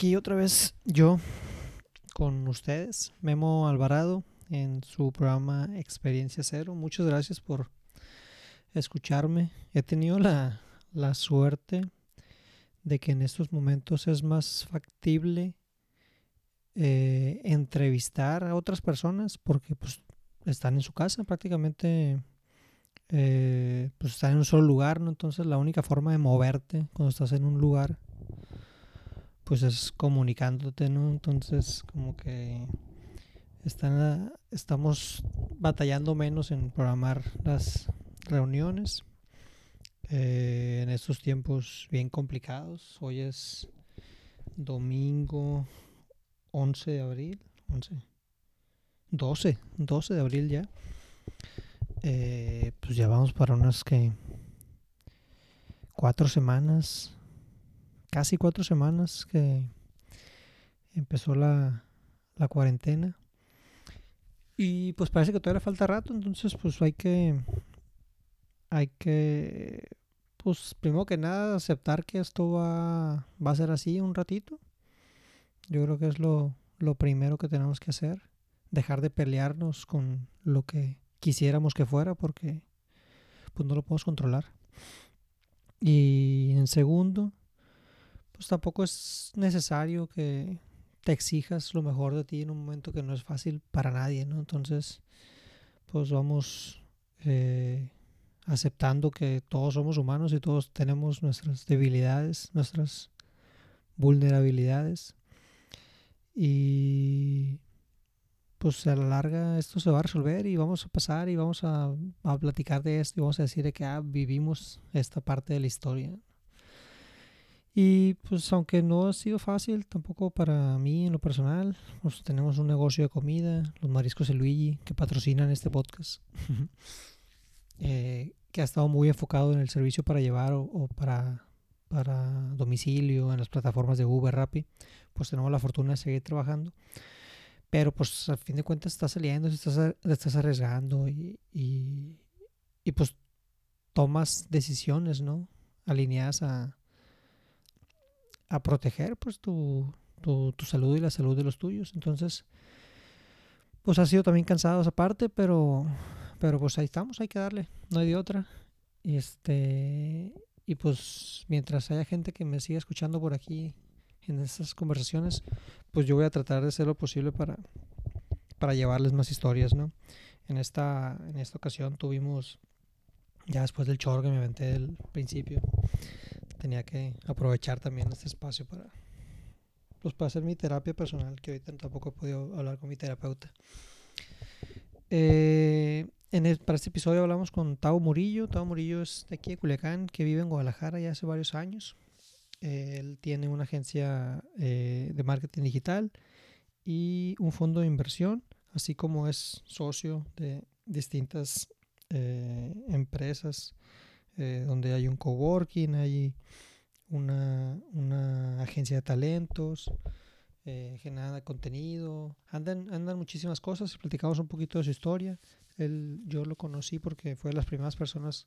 Aquí otra vez yo con ustedes, Memo Alvarado, en su programa Experiencia Cero. Muchas gracias por escucharme. He tenido la, la suerte de que en estos momentos es más factible eh, entrevistar a otras personas porque pues están en su casa prácticamente eh, pues están en un solo lugar, ¿no? Entonces la única forma de moverte cuando estás en un lugar pues es comunicándote, ¿no? Entonces como que están, estamos batallando menos en programar las reuniones eh, en estos tiempos bien complicados. Hoy es domingo 11 de abril, 11, 12, 12 de abril ya. Eh, pues ya vamos para unas que cuatro semanas, casi cuatro semanas que empezó la, la cuarentena. Y pues parece que todavía falta rato, entonces pues hay que, hay que, pues primero que nada aceptar que esto va, va a ser así un ratito. Yo creo que es lo, lo primero que tenemos que hacer. Dejar de pelearnos con lo que quisiéramos que fuera porque pues no lo podemos controlar. Y en segundo, pues tampoco es necesario que te exijas lo mejor de ti en un momento que no es fácil para nadie, ¿no? Entonces, pues vamos eh, aceptando que todos somos humanos y todos tenemos nuestras debilidades, nuestras vulnerabilidades. Y pues a la larga esto se va a resolver y vamos a pasar y vamos a, a platicar de esto y vamos a decir que ah, vivimos esta parte de la historia. Y pues aunque no ha sido fácil tampoco para mí en lo personal, pues tenemos un negocio de comida, los mariscos de Luigi, que patrocinan este podcast, eh, que ha estado muy enfocado en el servicio para llevar o, o, para, para domicilio, en las plataformas de Uber, Rappi, pues tenemos la fortuna de seguir trabajando. Pero pues al fin de cuentas estás saliendo, estás, estás arriesgando y, y, y pues tomas decisiones, ¿no? Alineadas a, a proteger pues tu, tu, tu, salud y la salud de los tuyos. Entonces, pues ha sido también cansado esa parte, pero, pero pues ahí estamos, hay que darle, no hay de otra. Y este, y pues mientras haya gente que me siga escuchando por aquí en estas conversaciones, pues yo voy a tratar de hacer lo posible para, para llevarles más historias, ¿no? En esta, en esta ocasión tuvimos, ya después del chorro que me aventé del principio, tenía que aprovechar también este espacio para, pues para hacer mi terapia personal, que ahorita tampoco he podido hablar con mi terapeuta. Eh, en el, para este episodio hablamos con Tavo Murillo. Tavo Murillo es de aquí de Culiacán, que vive en Guadalajara ya hace varios años. Él tiene una agencia eh, de marketing digital y un fondo de inversión, así como es socio de distintas eh, empresas eh, donde hay un coworking, hay una, una agencia de talentos, eh, generada contenido, andan, andan muchísimas cosas, platicamos un poquito de su historia. Él, yo lo conocí porque fue de las primeras personas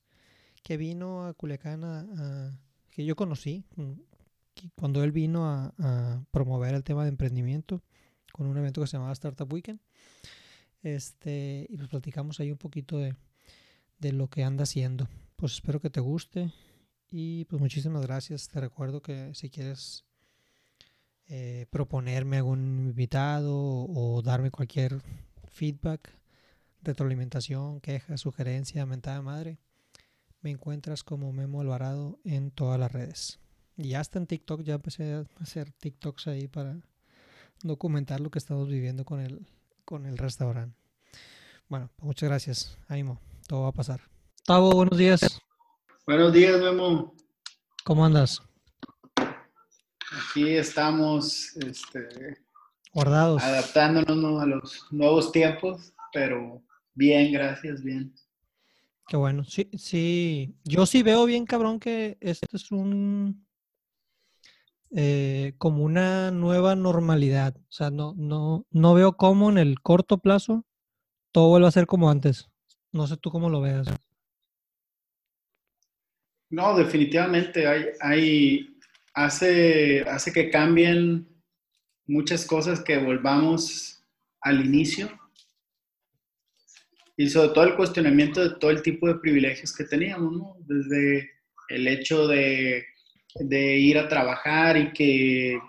que vino a Culiacán a, que yo conocí cuando él vino a, promover el tema de emprendimiento con un evento que se llamaba Startup Weekend. Este, y platicamos ahí un poquito de, de lo que anda haciendo. Pues espero que te guste y pues muchísimas gracias. Te recuerdo que si quieres eh, proponerme algún invitado o, darme cualquier feedback, retroalimentación, queja, sugerencia, mentada madre, me encuentras como Memo Alvarado en todas las redes. Y hasta en TikTok ya empecé a hacer TikToks ahí para documentar lo que estamos viviendo con el, con el restaurante. Bueno, pues muchas gracias. Ánimo, todo va a pasar. Tavo, buenos días. Buenos días, Memo. ¿Cómo andas? Aquí estamos este, guardados. Adaptándonos a los nuevos tiempos, pero bien, gracias, bien. Qué bueno. Sí, sí. Yo sí veo bien, cabrón, que esto es un eh, como una nueva normalidad. O sea, no, no, no veo cómo en el corto plazo todo vuelva a ser como antes. No sé tú cómo lo veas. No, definitivamente hay, hay hace, hace que cambien muchas cosas que volvamos al inicio y sobre todo el cuestionamiento de todo el tipo de privilegios que teníamos, ¿no? Desde el hecho de, de ir a trabajar y que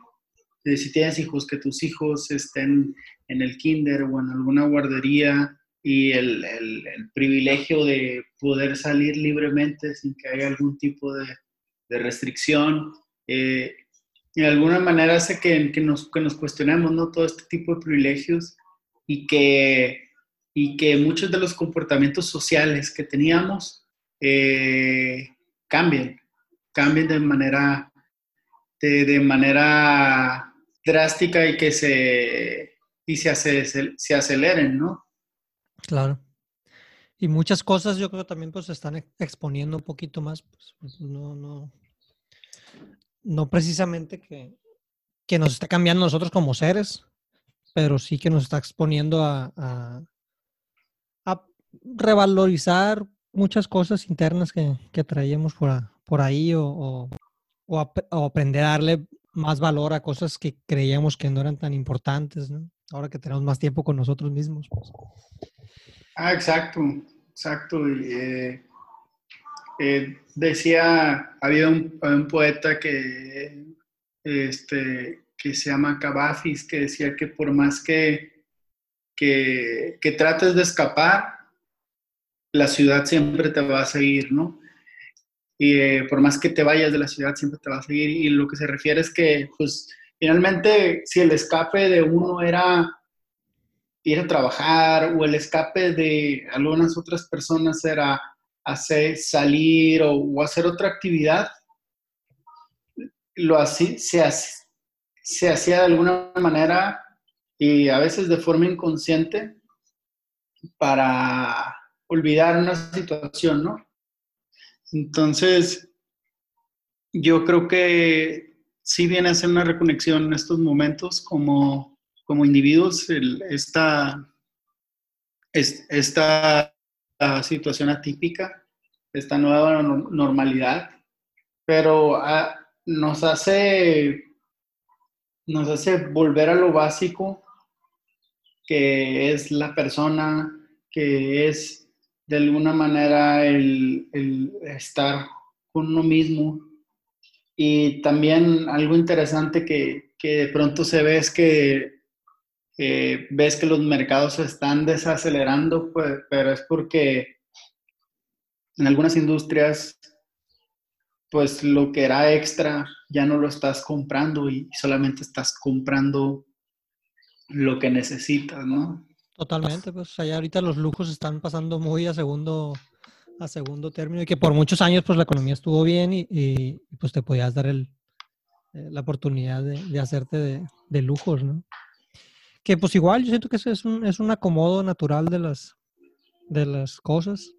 si tienes hijos, que tus hijos estén en el kinder o en alguna guardería y el, el, privilegio de poder salir libremente sin que haya algún tipo de, de restricción. Eh, de alguna manera hace que, que, nos, que nos cuestionemos ¿no? todo este tipo de privilegios y que, y que muchos de los comportamientos sociales que teníamos eh, cambien, cambien de manera, de, de manera drástica y que se, y se, hace, se, aceleren, ¿no? Claro. Y muchas cosas yo creo también pues se están exponiendo un poquito más, pues, pues, no, no, no precisamente que, que nos está cambiando nosotros como seres, pero sí que nos está exponiendo a, a, revalorizar muchas cosas internas que, que traíamos por, por ahí o, o, o, aprender a darle más valor a cosas que creíamos que no eran tan importantes, ¿no? Ahora que tenemos más tiempo con nosotros mismos. Pues. Ah, exacto, exacto. Eh, eh, decía, había un, poeta que, este, que se llama Cavafis, que decía que por más que, que, que trates de escapar, la ciudad siempre te va a seguir, ¿no? y eh, por más que te vayas de la ciudad, siempre te va a seguir. Y lo que se refiere es que, pues, finalmente, si el escape de uno era ir a trabajar o el escape de algunas otras personas era hacer, salir o, hacer otra actividad, lo así, se, se hacía de alguna manera y a veces de forma inconsciente para olvidar una situación, ¿no? Entonces, yo creo que sí viene a ser una reconexión en estos momentos como, como individuos, esta, esta situación atípica, esta nueva normalidad, pero ah, nos hace nos hace volver a lo básico que es la persona, que es de alguna manera el, estar con uno mismo. Y también algo interesante que, de pronto se ve es que ves que los mercados se están desacelerando, pues, pero es porque en algunas industrias, pues lo que era extra ya no lo estás comprando y solamente estás comprando lo que necesitas, ¿no? Totalmente, pues allá ahorita los lujos están pasando muy a segundo, a segundo término y que por muchos años pues la economía estuvo bien y, pues te podías dar el, eh, la oportunidad de, hacerte de, lujos, ¿no? Que pues igual yo siento que eso es un, es un acomodo natural de las, de las cosas.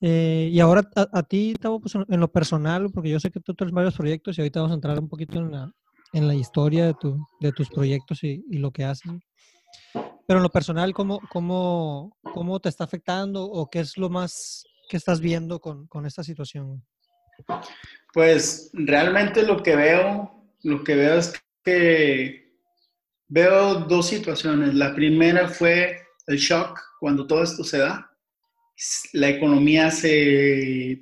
Eh, y ahora a, ti, Tavo, pues en, lo personal, porque yo sé que tú tienes varios proyectos y ahorita vamos a entrar un poquito en la, en la historia de, tu, de tus proyectos y, y lo que hacen. Pero en lo personal, ¿cómo, cómo, cómo te está afectando o qué es lo más que estás viendo con, con esta situación? Pues realmente lo que veo, lo que veo es que veo dos situaciones. La primera fue el shock cuando todo esto se da. La economía se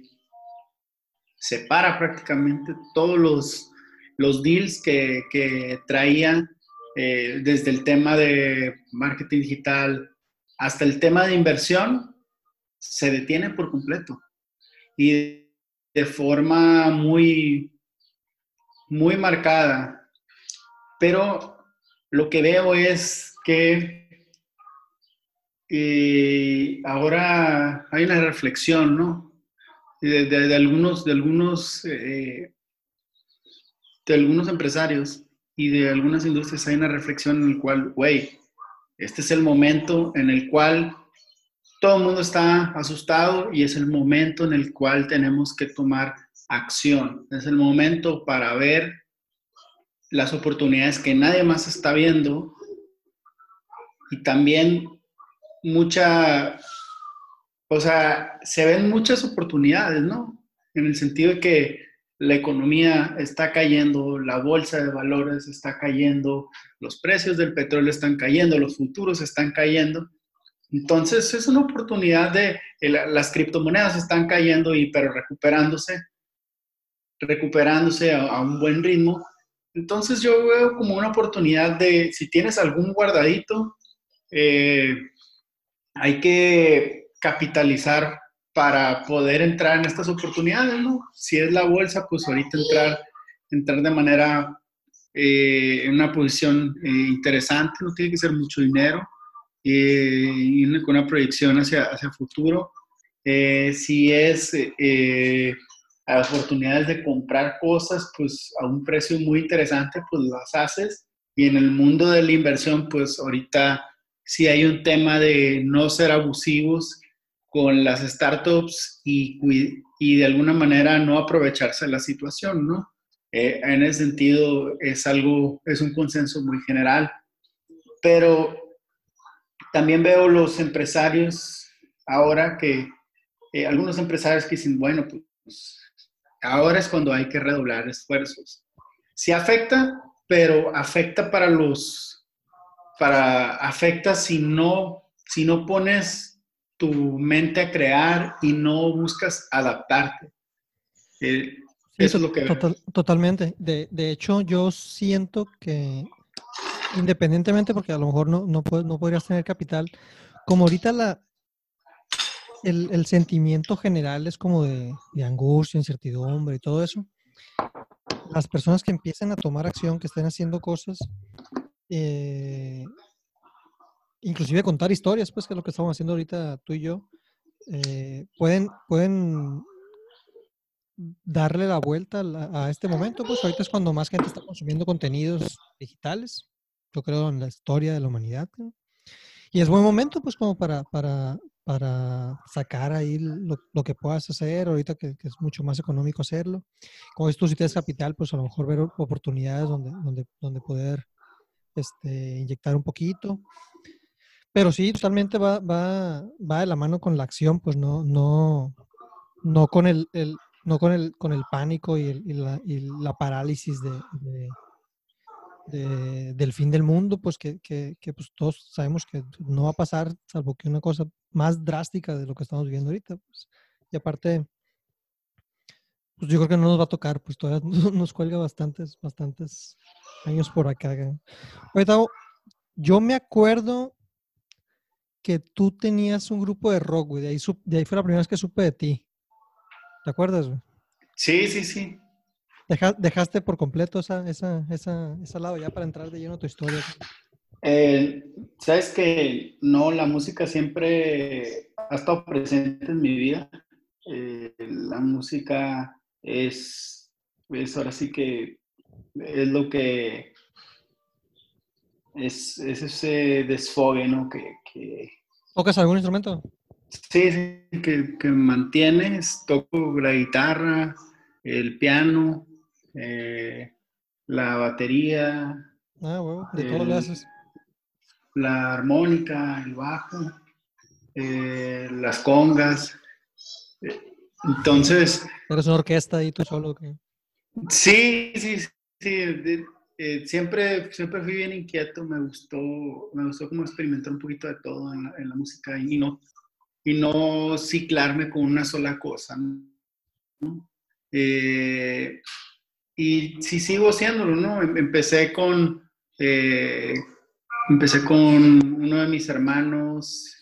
separa prácticamente todos los, los deals que, que traían eh, desde el tema de marketing digital hasta el tema de inversión, se detiene por completo. Y de forma muy, muy marcada. Pero lo que veo es que eh, ahora hay una reflexión, ¿no? De, algunos, de algunos, eh, de algunos empresarios y de algunas industrias hay una reflexión en el cual, güey, este es el momento en el cual todo el mundo está asustado y es el momento en el cual tenemos que tomar acción. Es el momento para ver las oportunidades que nadie más está viendo y también mucha, o sea, se ven muchas oportunidades, ¿no? En el sentido de que la economía está cayendo, la bolsa de valores está cayendo, los precios del petróleo están cayendo, los futuros están cayendo. Entonces es una oportunidad de, las criptomonedas están cayendo y pero recuperándose, recuperándose a, un buen ritmo. Entonces yo veo como una oportunidad de, si tienes algún guardadito, eh, hay que capitalizar para poder entrar en estas oportunidades, ¿no? Si es la bolsa, pues ahorita entrar, entrar de manera, eh, en una posición eh, interesante, no tiene que ser mucho dinero, eh, y con una proyección hacia, hacia futuro. si es oportunidades de comprar cosas, pues a un precio muy interesante, pues las haces. Y en el mundo de la inversión, pues ahorita si hay un tema de no ser abusivos con las startups y, y de alguna manera no aprovecharse la situación, ¿no? Eh, en ese sentido es algo, es un consenso muy general. Pero también veo los empresarios ahora que, eh, algunos empresarios que dicen, bueno, pues ahora es cuando hay que redoblar esfuerzos. Sí afecta, pero afecta para los para afecta si no, si no pones tu mente a crear y no buscas adaptarte. Eh, eso es lo que... totalmente. De, de, hecho, yo siento que independientemente, porque a lo mejor no, no, no podrías tener capital, como ahorita la, el, el sentimiento general es como de, de, angustia, incertidumbre y todo eso, las personas que empiecen a tomar acción, que estén haciendo cosas, eh, inclusive contar historias, pues que es lo que estamos haciendo ahorita tú y yo, eh, pueden, pueden darle la vuelta a, este momento, pues ahorita es cuando más gente está consumiendo contenidos digitales, yo creo en la historia de la humanidad. Y es buen momento, pues, como para, para, para sacar ahí lo, lo que puedas hacer, ahorita que, que, es mucho más económico hacerlo. Como esto, si tienes capital, pues a lo mejor ver oportunidades donde, donde, donde poder este, inyectar un poquito. Pero sí, totalmente va, va, va de la mano con la acción, pues no, no, no con el, el no con el, con el pánico y, el, y, la, y la, parálisis de, de, del fin del mundo, pues que, que, que, pues todos sabemos que no va a pasar, salvo que una cosa más drástica de lo que estamos viviendo ahorita. Pues. Y aparte, pues yo creo que no nos va a tocar, pues todavía nos cuelga bastantes, bastantes años por acá. Ahorita, yo me acuerdo que tú tenías un grupo de rock, güey. De ahí, de ahí fue la primera vez que supe de ti. ¿Te acuerdas, güey? Sí, sí, sí. Dejaste por completo esa, esa, esa, ese lado ya para entrar de lleno a tu historia. Eh, Sabes que no, la música siempre ha estado presente en mi vida. Eh, la música es, es ahora sí que es lo que es, ese desfogue, ¿no? Que, que... ¿Tocas algún instrumento? Sí, sí que, que mantienes, toco la guitarra, el piano, eh, la batería. Ah, bueno, de todo haces. La armónica, el bajo, eh, las congas. Entonces. ¿Eres una orquesta y tú solo? Sí, sí, sí. Eh, siempre, siempre fui bien inquieto, me gustó, me gustó como experimentar un poquito de todo en la, música y no, y no ciclarme con una sola cosa. Eh, y sí sigo haciéndolo, ¿no? Em, empecé con, eh, empecé con uno de mis hermanos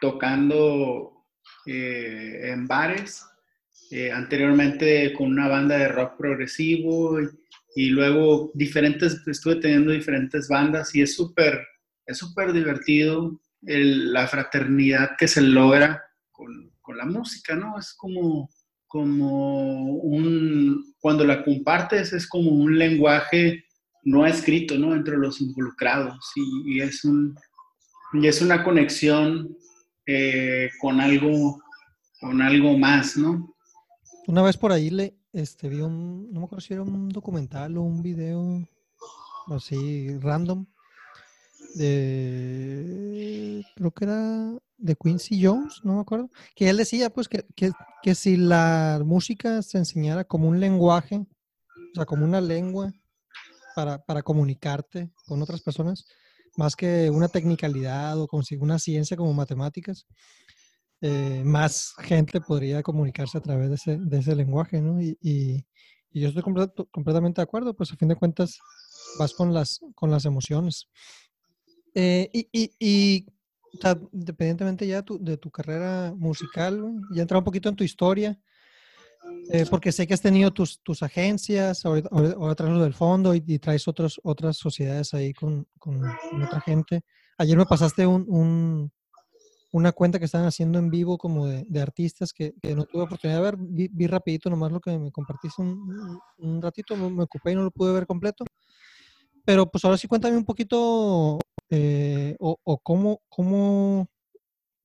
tocando en bares, anteriormente con una banda de rock progresivo. Y, y luego diferentes, estuve teniendo diferentes bandas y es súper, es súper divertido la fraternidad que se logra con, con, la música, ¿no? Es como, como un, cuando la compartes es como un lenguaje no escrito, ¿no? Entre los involucrados y, es, un, y es una conexión eh, con algo, con algo más, ¿no? Una vez por ahí le, este, vi un, no me acuerdo si era un documental o un video así random de, creo que era de Quincy Jones, no me acuerdo, que él decía pues que, que, que si la música se enseñara como un lenguaje, o sea, como una lengua para, para comunicarte con otras personas, más que una tecnicalidad o como una ciencia como matemáticas, eh, más gente podría comunicarse a través de ese, de ese lenguaje, ¿no? Y, y, yo estoy completamente de acuerdo, pues a fin de cuentas vas con las, con las emociones. Eh, y, y o sea, independientemente ya tu, de tu carrera musical, ya entra un poquito en tu historia, eh, porque sé que has tenido tus, tus agencias, ahora, ahora, traes lo del fondo y, traes otros, otras sociedades ahí con, con, otra gente. Ayer me pasaste un, un, una cuenta que estaban haciendo en vivo como de, artistas que, no tuve oportunidad de ver. Vi, vi, rapidito nomás lo que me compartiste un, un ratito, me, ocupé y no lo pude ver completo. Pero pues ahora sí cuéntame un poquito eh, o, cómo, cómo,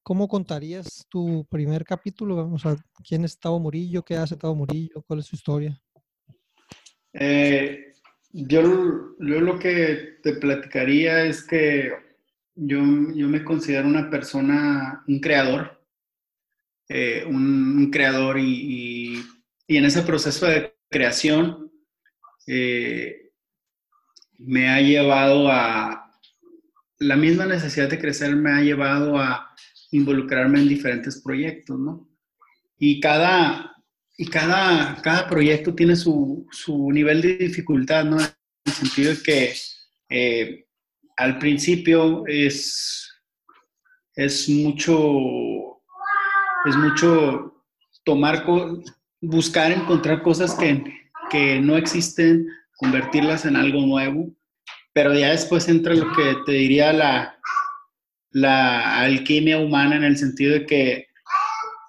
cómo contarías tu primer capítulo. O sea, ¿quién es Tavo Murillo? ¿Qué hace Tavo Murillo? ¿Cuál es su historia? Eh, yo, lo que te platicaría es que yo, yo me considero una persona, un creador, eh, un, un, creador y, y, y, en ese proceso de creación eh, me ha llevado a, la misma necesidad de crecer me ha llevado a involucrarme en diferentes proyectos, ¿no? Y cada, y cada, cada proyecto tiene su, su nivel de dificultad, ¿no? En el sentido de que eh, al principio es, es mucho, es mucho tomar, buscar encontrar cosas que, que no existen, convertirlas en algo nuevo, pero ya después entra lo que te diría la, la alquimia humana en el sentido de que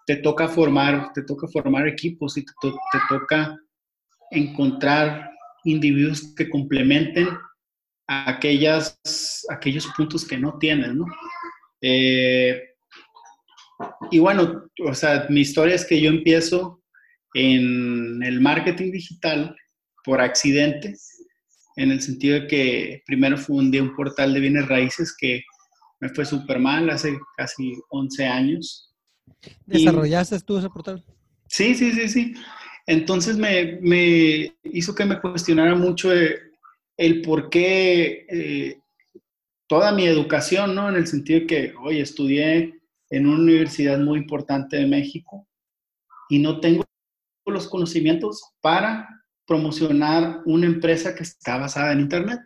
te toca formar, te toca formar equipos y te, to te toca encontrar individuos que complementen aquellas, aquellos puntos que no tienes, ¿no? Eh, y bueno, o sea, mi historia es que yo empiezo en el marketing digital por accidente, en el sentido de que primero fundé un portal de bienes raíces que me fue súper mal hace casi 11 años. ¿Desarrollaste y, tú ese portal? Sí, sí, sí, sí. Entonces me, me hizo que me cuestionara mucho el por qué eh, toda mi educación, ¿no? En el sentido de que, oye, estudié en una universidad muy importante de México y no tengo los conocimientos para promocionar una empresa que está basada en Internet.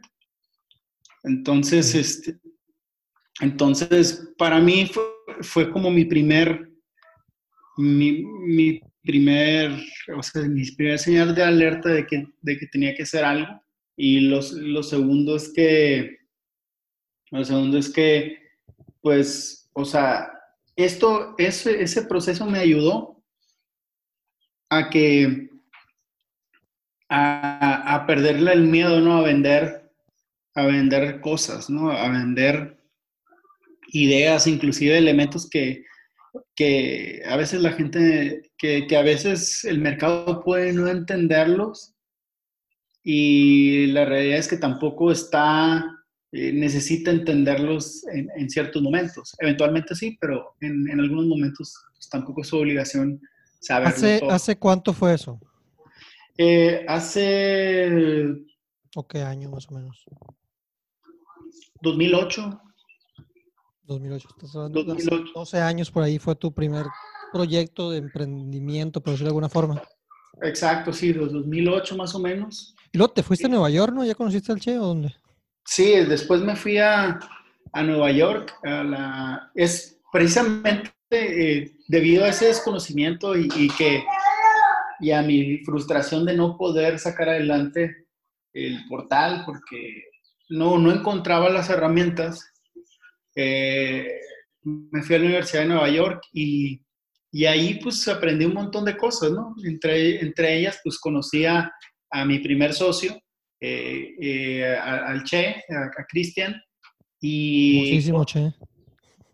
Entonces, este, entonces para mí fue, fue como mi primer, mi, mi, primer, o sea, mi primer señal de alerta de que, de que tenía que hacer algo. Y los, lo segundo es que, lo segundo es que, pues, o sea, esto, ese, ese proceso me ayudó a que a, a, perderle el miedo, ¿no? A vender, a vender cosas, ¿no? A vender ideas, inclusive elementos que, que a veces la gente, que, que, a veces el mercado puede no entenderlos y la realidad es que tampoco está, eh, necesita entenderlos en, en, ciertos momentos. Eventualmente sí, pero en, en algunos momentos pues, tampoco es su obligación saberlo ¿Hace, todo. ¿Hace cuánto fue eso? Eh, hace... ¿O qué año más o menos? 2008. 2008. Estás hablando 2008. De 12 años por ahí fue tu primer proyecto de emprendimiento, por decirlo de alguna forma. Exacto, sí, 2008 más o menos. ¿Y luego te fuiste sí. a Nueva York, no? ¿Ya conociste al Che o dónde? Sí, después me fui a, a Nueva York. A la, es precisamente eh, debido a ese desconocimiento y, y que y a mi frustración de no poder sacar adelante el portal porque no, no encontraba las herramientas. Eh, me fui a la Universidad de Nueva York y, y, ahí pues aprendí un montón de cosas, ¿no? Entre, entre ellas pues conocí a, a mi primer socio, eh, eh, al Che, a, a Cristian. Y, Muchísimo Che.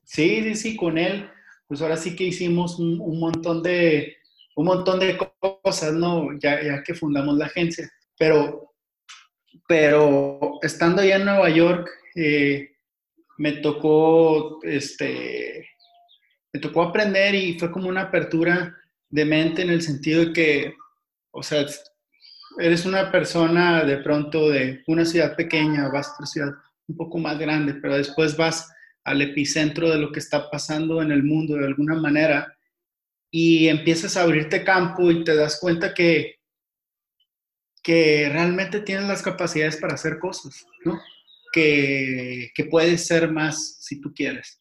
Sí, sí, sí, con él, pues ahora sí que hicimos un, un montón de, un montón de cosas, ¿no? Ya, ya que fundamos la agencia. Pero, pero estando allá en Nueva York, eh, me tocó este, me tocó aprender y fue como una apertura de mente en el sentido de que, o sea, eres una persona de pronto de una ciudad pequeña, vas a otra ciudad un poco más grande, pero después vas al epicentro de lo que está pasando en el mundo de alguna manera y empiezas a abrirte campo y te das cuenta que, que realmente tienes las capacidades para hacer cosas, ¿no? Que, que puedes ser más si tú quieres.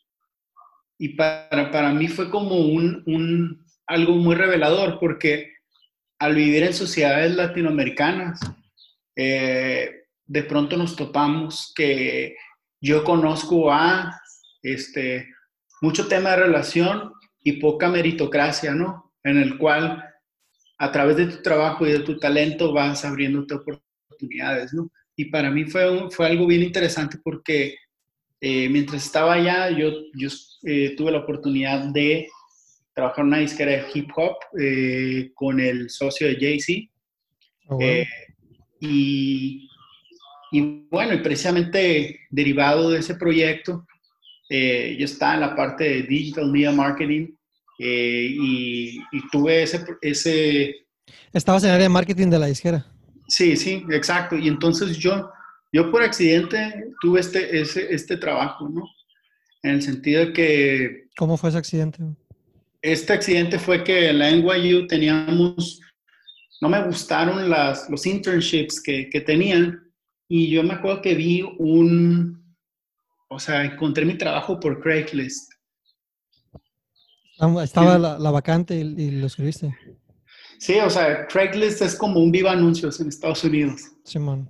Y para, para mí fue como un, un, algo muy revelador porque al vivir en sociedades latinoamericanas, eh, de pronto nos topamos que yo conozco a este, mucho tema de relación y poca meritocracia, ¿no? En el cual a través de tu trabajo y de tu talento vas abriéndote oportunidades, ¿no? Y para mí fue, fue algo bien interesante porque eh, mientras estaba allá, yo, yo eh, tuve la oportunidad de trabajar en una disquera de hip hop eh, con el socio de Jay-Z. Oh, y, y, bueno, y precisamente derivado de ese proyecto, yo estaba en la parte de Digital Media Marketing y, y, tuve ese, ese... Estabas en el área de marketing de la disquera. Sí, sí, exacto. Y entonces yo yo por accidente tuve este, ese, este trabajo, ¿no? En el sentido de que... ¿Cómo fue ese accidente? Este accidente fue que en la NYU teníamos, no me gustaron las, los internships que, que tenían y yo me acuerdo que vi un, o sea, encontré mi trabajo por Craigslist. Estaba la, la, vacante y, y, lo escribiste. Sí, o sea, Craigslist es como un viva anuncios en Estados Unidos. Simón.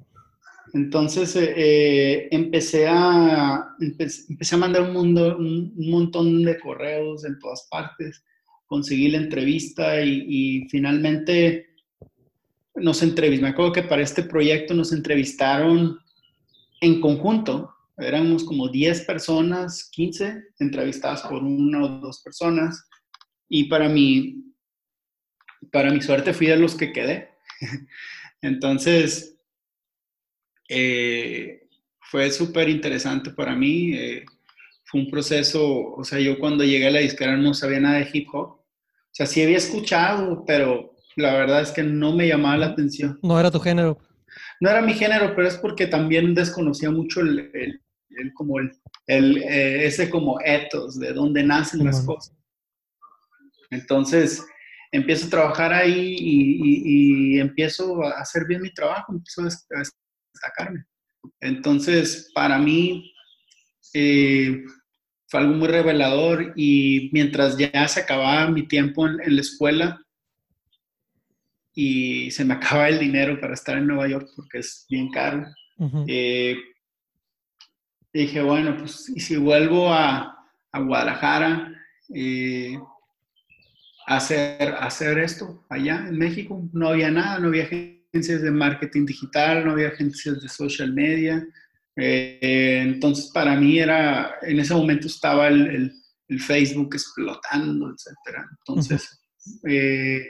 Entonces eh, eh, empecé, a, empecé, a mandar un, mundo, un, montón de correos en todas partes, conseguí la entrevista y, finalmente nos entrevistamos. Me acuerdo que para este proyecto nos entrevistaron en conjunto. Éramos como 10 personas, 15 entrevistadas por una o dos personas. Y para mi, para mi suerte fui de los que quedé. Entonces, eh, fue súper interesante para mí. Eh, fue un proceso, o sea, yo cuando llegué a la disquera no sabía nada de hip hop. O sea, sí había escuchado, pero la verdad es que no me llamaba la atención. No era tu género. No era mi género, pero es porque también desconocía mucho el, el, como el, el eh, ese como ethos, de dónde nacen las cosas. Entonces, empiezo a trabajar ahí y, y, empiezo a hacer bien mi trabajo, empiezo a, sacarme. Entonces, para mí eh, fue algo muy revelador y mientras ya se acababa mi tiempo en, la escuela y se me acaba el dinero para estar en Nueva York porque es bien caro, eh, dije, bueno, pues y si vuelvo a, a Guadalajara, eh, hacer, hacer esto allá en México. No había nada, no había agencias de marketing digital, no había agencias de social media. Eh, entonces, para mí era, en ese momento estaba el, el, Facebook explotando, etc. Entonces, eh,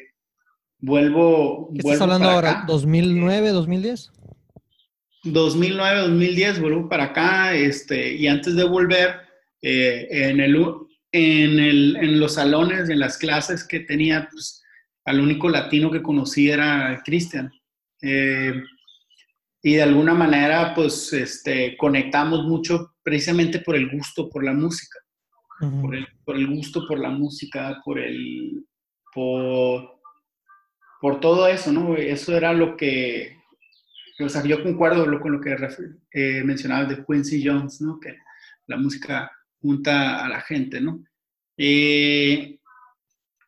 vuelvo. ¿Qué estás hablando ahora? ¿2009, 2010? 2009, 2010, vuelvo para acá, este, y antes de volver, eh, en, el, en, el, en los salones, en las clases que tenía, pues, al único latino que conocí era Cristian. Eh, y de alguna manera, pues, este, conectamos mucho precisamente por el gusto por la música. por, el, por, el, gusto por la música, por el... Por, por todo eso, ¿no? Eso era lo que... O sea, yo concuerdo con lo que eh, mencionabas de Quincy Jones, ¿no? Que la música junta a la gente, ¿no? Eh,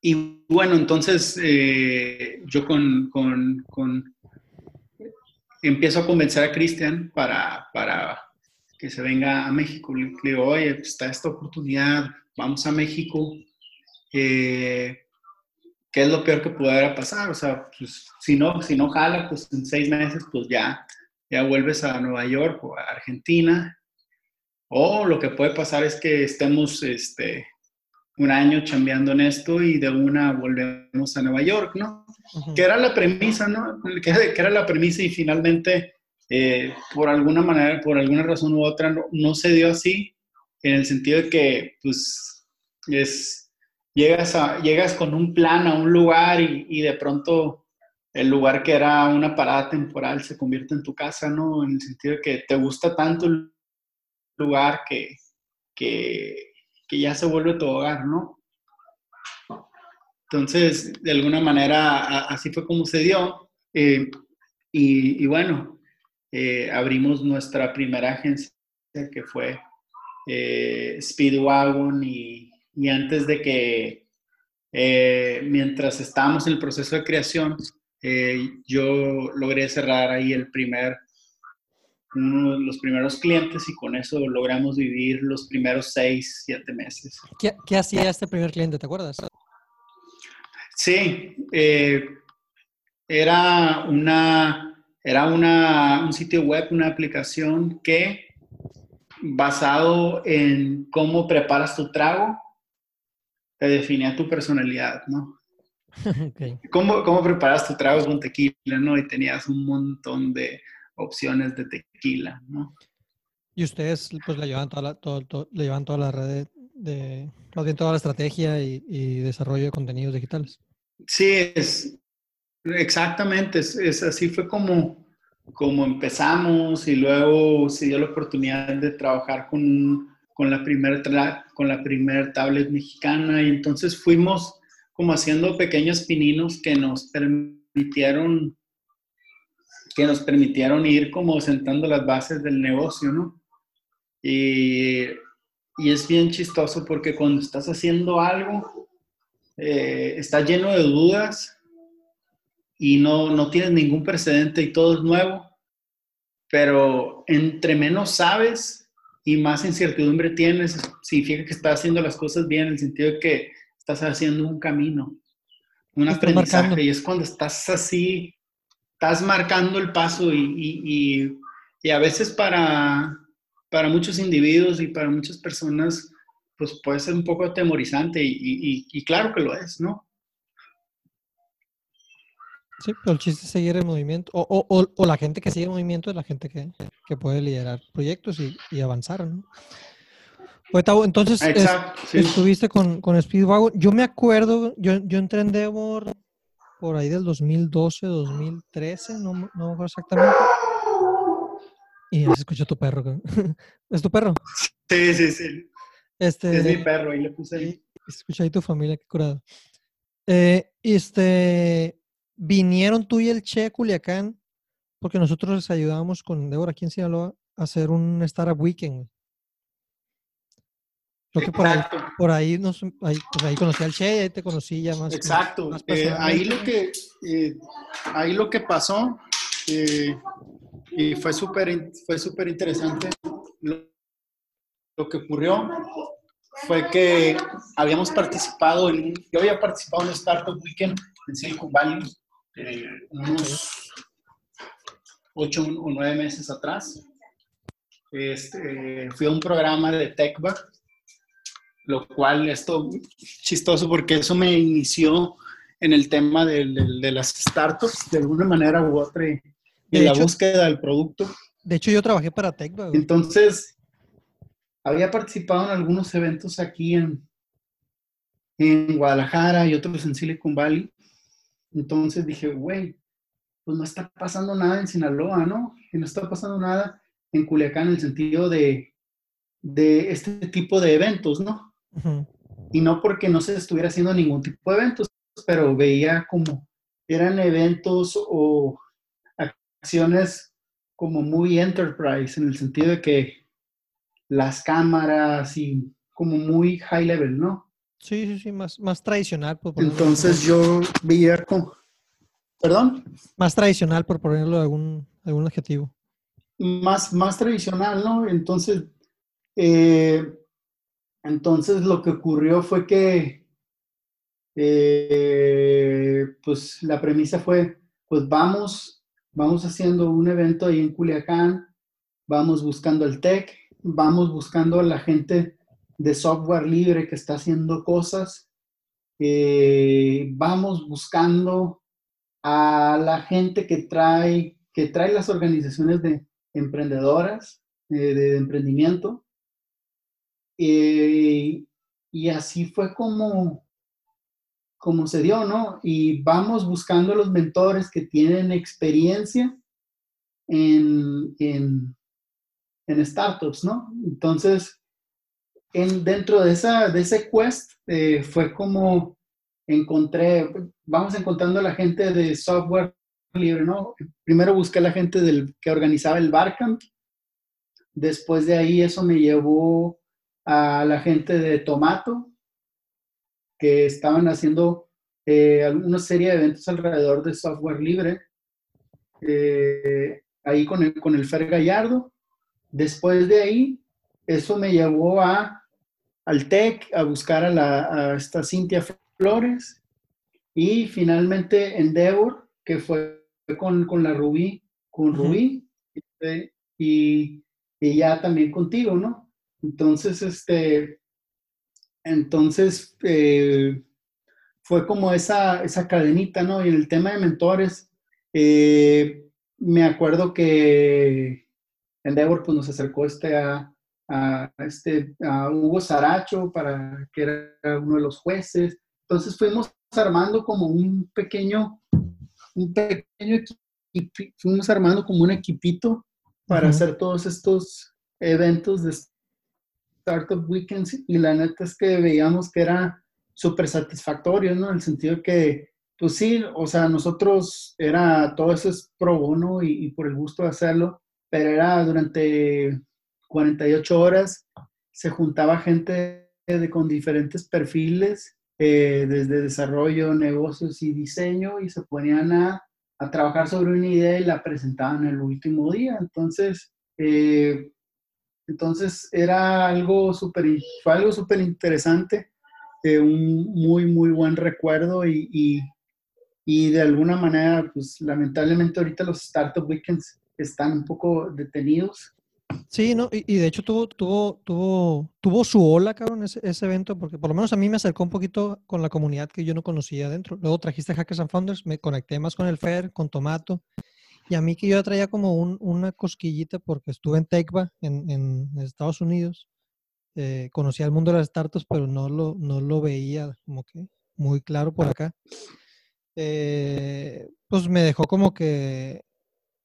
y bueno, entonces eh, yo con, con, con empiezo a convencer a Cristian para, para que se venga a México. Le, digo, oye, pues, está esta oportunidad, vamos a México. Eh, ¿Qué es lo peor que pudiera pasar? O sea, pues, si no, si no jala, pues en seis meses, pues ya, ya vuelves a Nueva York o a Argentina. O lo que puede pasar es que estemos este, un año chambeando en esto y de una volvemos a Nueva York, ¿no? Que era la premisa, ¿no? Que, era la premisa y finalmente, eh, por alguna manera, por alguna razón u otra, no, se dio así, en el sentido de que, pues, es, llegas, a, llegas con un plan a un lugar y, de pronto el lugar que era una parada temporal se convierte en tu casa, ¿no? En el sentido de que te gusta tanto el lugar que, que, ya se vuelve tu hogar, ¿no? Entonces, de alguna manera, así fue como se dio. Eh, y, bueno, eh, abrimos nuestra primera agencia que fue eh, Speedwagon y, y, antes de que, mientras estábamos en el proceso de creación, yo logré cerrar ahí el primer uno de los primeros clientes y con eso logramos vivir los primeros seis, siete meses. ¿Qué, qué hacía este primer cliente, te acuerdas? Sí, eh, era, una, era una, un sitio web, una aplicación que basado en cómo preparas tu trago, te definía tu personalidad, ¿no? Okay. ¿Cómo, ¿Cómo preparas tu trago con tequila, no? Y tenías un montón de opciones de tequila, ¿no? Y ustedes pues le llevan toda la, todo, le llevan toda la red de, más bien toda la estrategia y, desarrollo de contenidos digitales. Sí, es exactamente, es, así fue como, como empezamos y luego se dio la oportunidad de trabajar con, con la primera con la primer tablet mexicana y entonces fuimos como haciendo pequeños pininos que nos permitieron que nos permitieron ir como sentando las bases del negocio, ¿no? Y, y es bien chistoso porque cuando estás haciendo algo, eh, está lleno de dudas y no, no tienes ningún precedente y todo es nuevo, pero entre menos sabes y más incertidumbre tienes, significa que estás haciendo las cosas bien en el sentido de que estás haciendo un camino, un aprendizaje. Y es cuando estás así estás marcando el paso y, a veces para, para muchos individuos y para muchas personas, pues puede ser un poco atemorizante y, claro que lo es, ¿no? Sí, pero el chiste es seguir el movimiento, o, la gente que sigue el movimiento es la gente que, puede liderar proyectos y, avanzar, ¿no? Pues, entonces estuviste con, con Speedwagon. Yo me acuerdo, yo, yo entré en Devor por ahí del 2012, 2013, no, no me acuerdo exactamente. Y se escucha tu perro. ¿Es tu perro? Sí, sí, sí. Este, es mi perro, ahí le puse ahí. Escucha ahí tu familia, qué curado. Eh, este, vinieron tú y el Che Culiacán, porque nosotros les ayudábamos con Débora aquí en Sinaloa a hacer un Startup Weekend. Creo que por ahí, por ahí, nos, ahí, pues ahí conocí al Che, ahí te conocí ya más. Exacto. Eh, ahí, lo que, eh, ahí lo que pasó, eh, y fue súper fue super interesante, lo, que ocurrió fue que habíamos participado, en, yo había participado en un Startup Weekend en Silicon Valley unos ocho o nueve meses atrás. Este, fui a un programa de TechBack lo cual esto chistoso porque eso me inició en el tema de, las startups de alguna manera u otra y de, la búsqueda del producto. De hecho, yo trabajé para Tecba. Entonces, había participado en algunos eventos aquí en, en Guadalajara y otros en Silicon Valley. Entonces dije, güey, pues no está pasando nada en Sinaloa, ¿no? Y no está pasando nada en Culiacán en el sentido de, de este tipo de eventos, ¿no? Y no porque no se estuviera haciendo ningún tipo de eventos, pero veía como eran eventos o acciones como muy enterprise, en el sentido de que las cámaras y como muy high level, ¿no? Sí, sí, sí, más, más tradicional. Entonces yo veía. ¿Perdón? Más tradicional, por ponerlo algún, algún adjetivo. Más, más tradicional, ¿no? Entonces, eh, entonces lo que ocurrió fue que, eh, pues la premisa fue, pues vamos, vamos haciendo un evento ahí en Culiacán, vamos buscando el tech, vamos buscando a la gente de software libre que está haciendo cosas, eh, vamos buscando a la gente que trae, que trae las organizaciones de emprendedoras, eh, de emprendimiento, eh, y así fue como, como se dio, ¿no? Y vamos buscando los mentores que tienen experiencia en, en, en startups, ¿no? Entonces, en, dentro de, esa, de ese quest eh, fue como encontré, vamos encontrando a la gente de software libre, ¿no? Primero busqué a la gente del, que organizaba el Barcamp, después de ahí eso me llevó a la gente de Tomato, que estaban haciendo eh, una serie de eventos alrededor de software libre, eh, ahí con el, con el Fer Gallardo. Después de ahí, eso me llevó a, al TEC, a buscar a, la, a esta Cintia Flores y finalmente Endeavor, que fue con, con la Rubí, con Rubí, este, y, y, ya también contigo, ¿no? Entonces, este, entonces eh, fue como esa, esa cadenita, ¿no? Y en el tema de mentores, eh, me acuerdo que Endeavor pues, nos acercó este a, a, este, a Hugo Saracho, para, que era uno de los jueces. Entonces fuimos armando como un pequeño, un pequeño equipo, fuimos armando como un equipito para hacer todos estos eventos de Startup Weekends y la neta es que veíamos que era súper satisfactorio, ¿no? En el sentido que, pues sí, o sea, nosotros era, todo eso es pro bono y, y por el gusto de hacerlo, pero era durante 48 horas, se juntaba gente con diferentes perfiles eh, desde desarrollo, negocios y diseño y se ponían a, a, trabajar sobre una idea y la presentaban el último día. Entonces, eh, entonces era algo súper, fue algo súper interesante, eh, un muy, muy buen recuerdo y, y, y, de alguna manera, pues lamentablemente ahorita los Startup Weekends están un poco detenidos, Sí, no, y, de hecho tuvo, tuvo, tuvo, tuvo su ola, cabrón, ese, ese, evento, porque por lo menos a mí me acercó un poquito con la comunidad que yo no conocía adentro. Luego trajiste Hackers and Founders, me conecté más con el Fer, con Tomato, y a mí que yo traía como un, una cosquillita porque estuve en Tecva, en, en Estados Unidos. Eh, conocía el mundo de las startups, pero no lo, no lo veía como que muy claro por acá. Eh, pues me dejó como que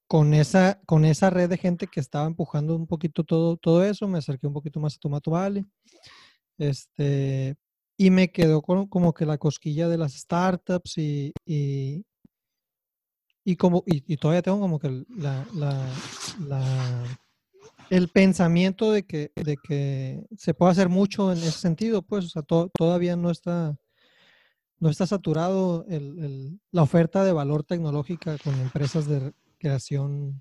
con esa, con esa red de gente que estaba empujando un poquito todo, todo eso, me acerqué un poquito más a Tomato Valley. Este, y me quedó como que la cosquilla de las startups y, y, como, y, todavía tengo como que la, el pensamiento de que, de que se puede hacer mucho en ese sentido, pues, o sea, todavía no está, no está saturado la oferta de valor tecnológica con empresas de, creación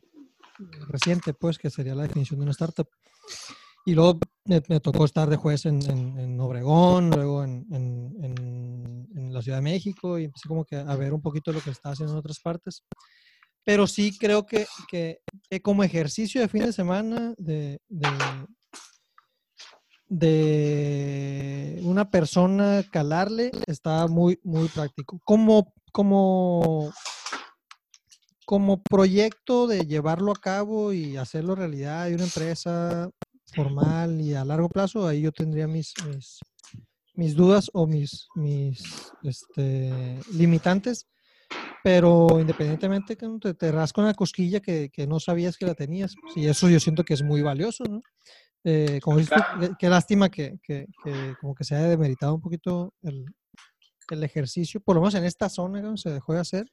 reciente, pues, que sería la definición de una startup. Y luego me, tocó estar de juez en, en, Obregón, luego en, en, la Ciudad de México y empecé como que a ver un poquito lo que está haciendo en otras partes. Pero sí creo que, que, como ejercicio de fin de semana de, de, de, una persona calarle está muy, muy práctico. Como, como como proyecto de llevarlo a cabo y hacerlo realidad de una empresa formal y a largo plazo, ahí yo tendría mis, mis, dudas o mis, mis este, limitantes, pero independientemente que te, te rasco una cosquilla que, que, no sabías que la tenías, y eso yo siento que es muy valioso, ¿no? Eh, como dices qué lástima que, que, que, como que se haya demeritado un poquito el, el ejercicio, por lo menos en esta zona se dejó de hacer,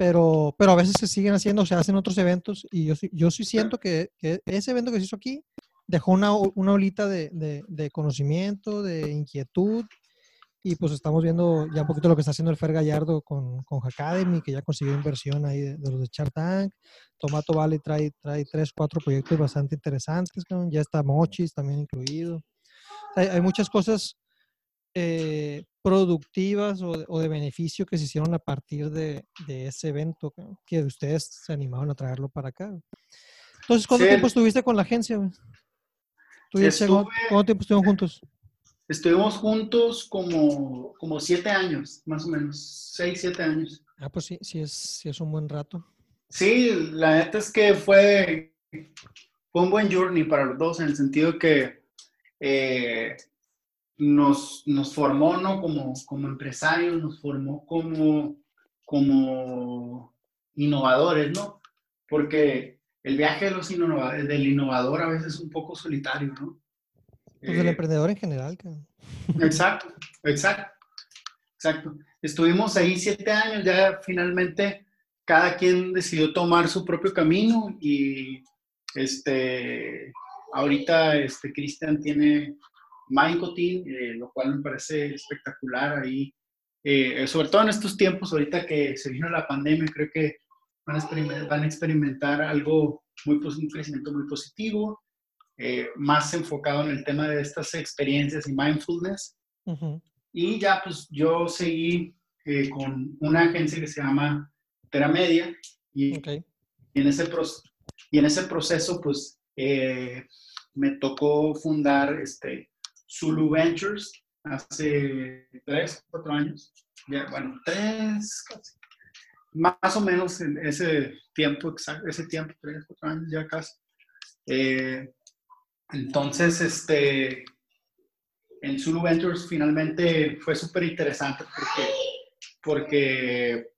pero, pero a veces se siguen haciendo, se hacen otros eventos y yo, yo sí siento que, que ese evento que se hizo aquí dejó una, una olita de, de, de, conocimiento, de inquietud y pues estamos viendo ya un poquito lo que está haciendo el Fer Gallardo con, con Hackademy, que ya consiguió inversión ahí de, los de Chart Tank. Tomato Valley trae, trae tres, cuatro proyectos bastante interesantes, ya está Mochis también incluido. Hay, hay muchas cosas eh, productivas o de, o de, beneficio que se hicieron a partir de, de ese evento, que ustedes se animaron a traerlo para acá. Entonces, ¿cuánto tiempo estuviste con la agencia? Estuve, ¿Cuánto tiempo estuvieron juntos? Estuvimos juntos como, como siete años, más o menos, seis, siete años. Ah, pues sí, sí es, sí es un buen rato. Sí, la neta es que fue, fue un buen journey para los dos, en el sentido que eh, nos, nos formó, ¿no? Como, como empresarios, nos formó como, como innovadores, ¿no? Porque el viaje de los del innovador a veces es un poco solitario, ¿no? Pues el eh, emprendedor en general. Exacto, exacto, exacto. Estuvimos ahí siete años, ya finalmente cada quien decidió tomar su propio camino y este, ahorita este, Cristian tiene Mindcotin, eh, lo cual me parece espectacular ahí. Eh, sobre todo en estos tiempos, ahorita que se vino la pandemia, creo que van a experimentar, van a experimentar algo muy, un crecimiento muy positivo, eh, más enfocado en el tema de estas experiencias y mindfulness. Y ya, pues yo seguí con una agencia que se llama Teramedia y, y, en, ese y en ese proceso, pues me tocó fundar este, Zulu Ventures hace tres, cuatro años. Bueno, tres, casi. Más o menos en ese tiempo, ese tiempo, tres, cuatro años ya casi. Eh, entonces, este, en Zulu Ventures finalmente fue súper interesante porque, porque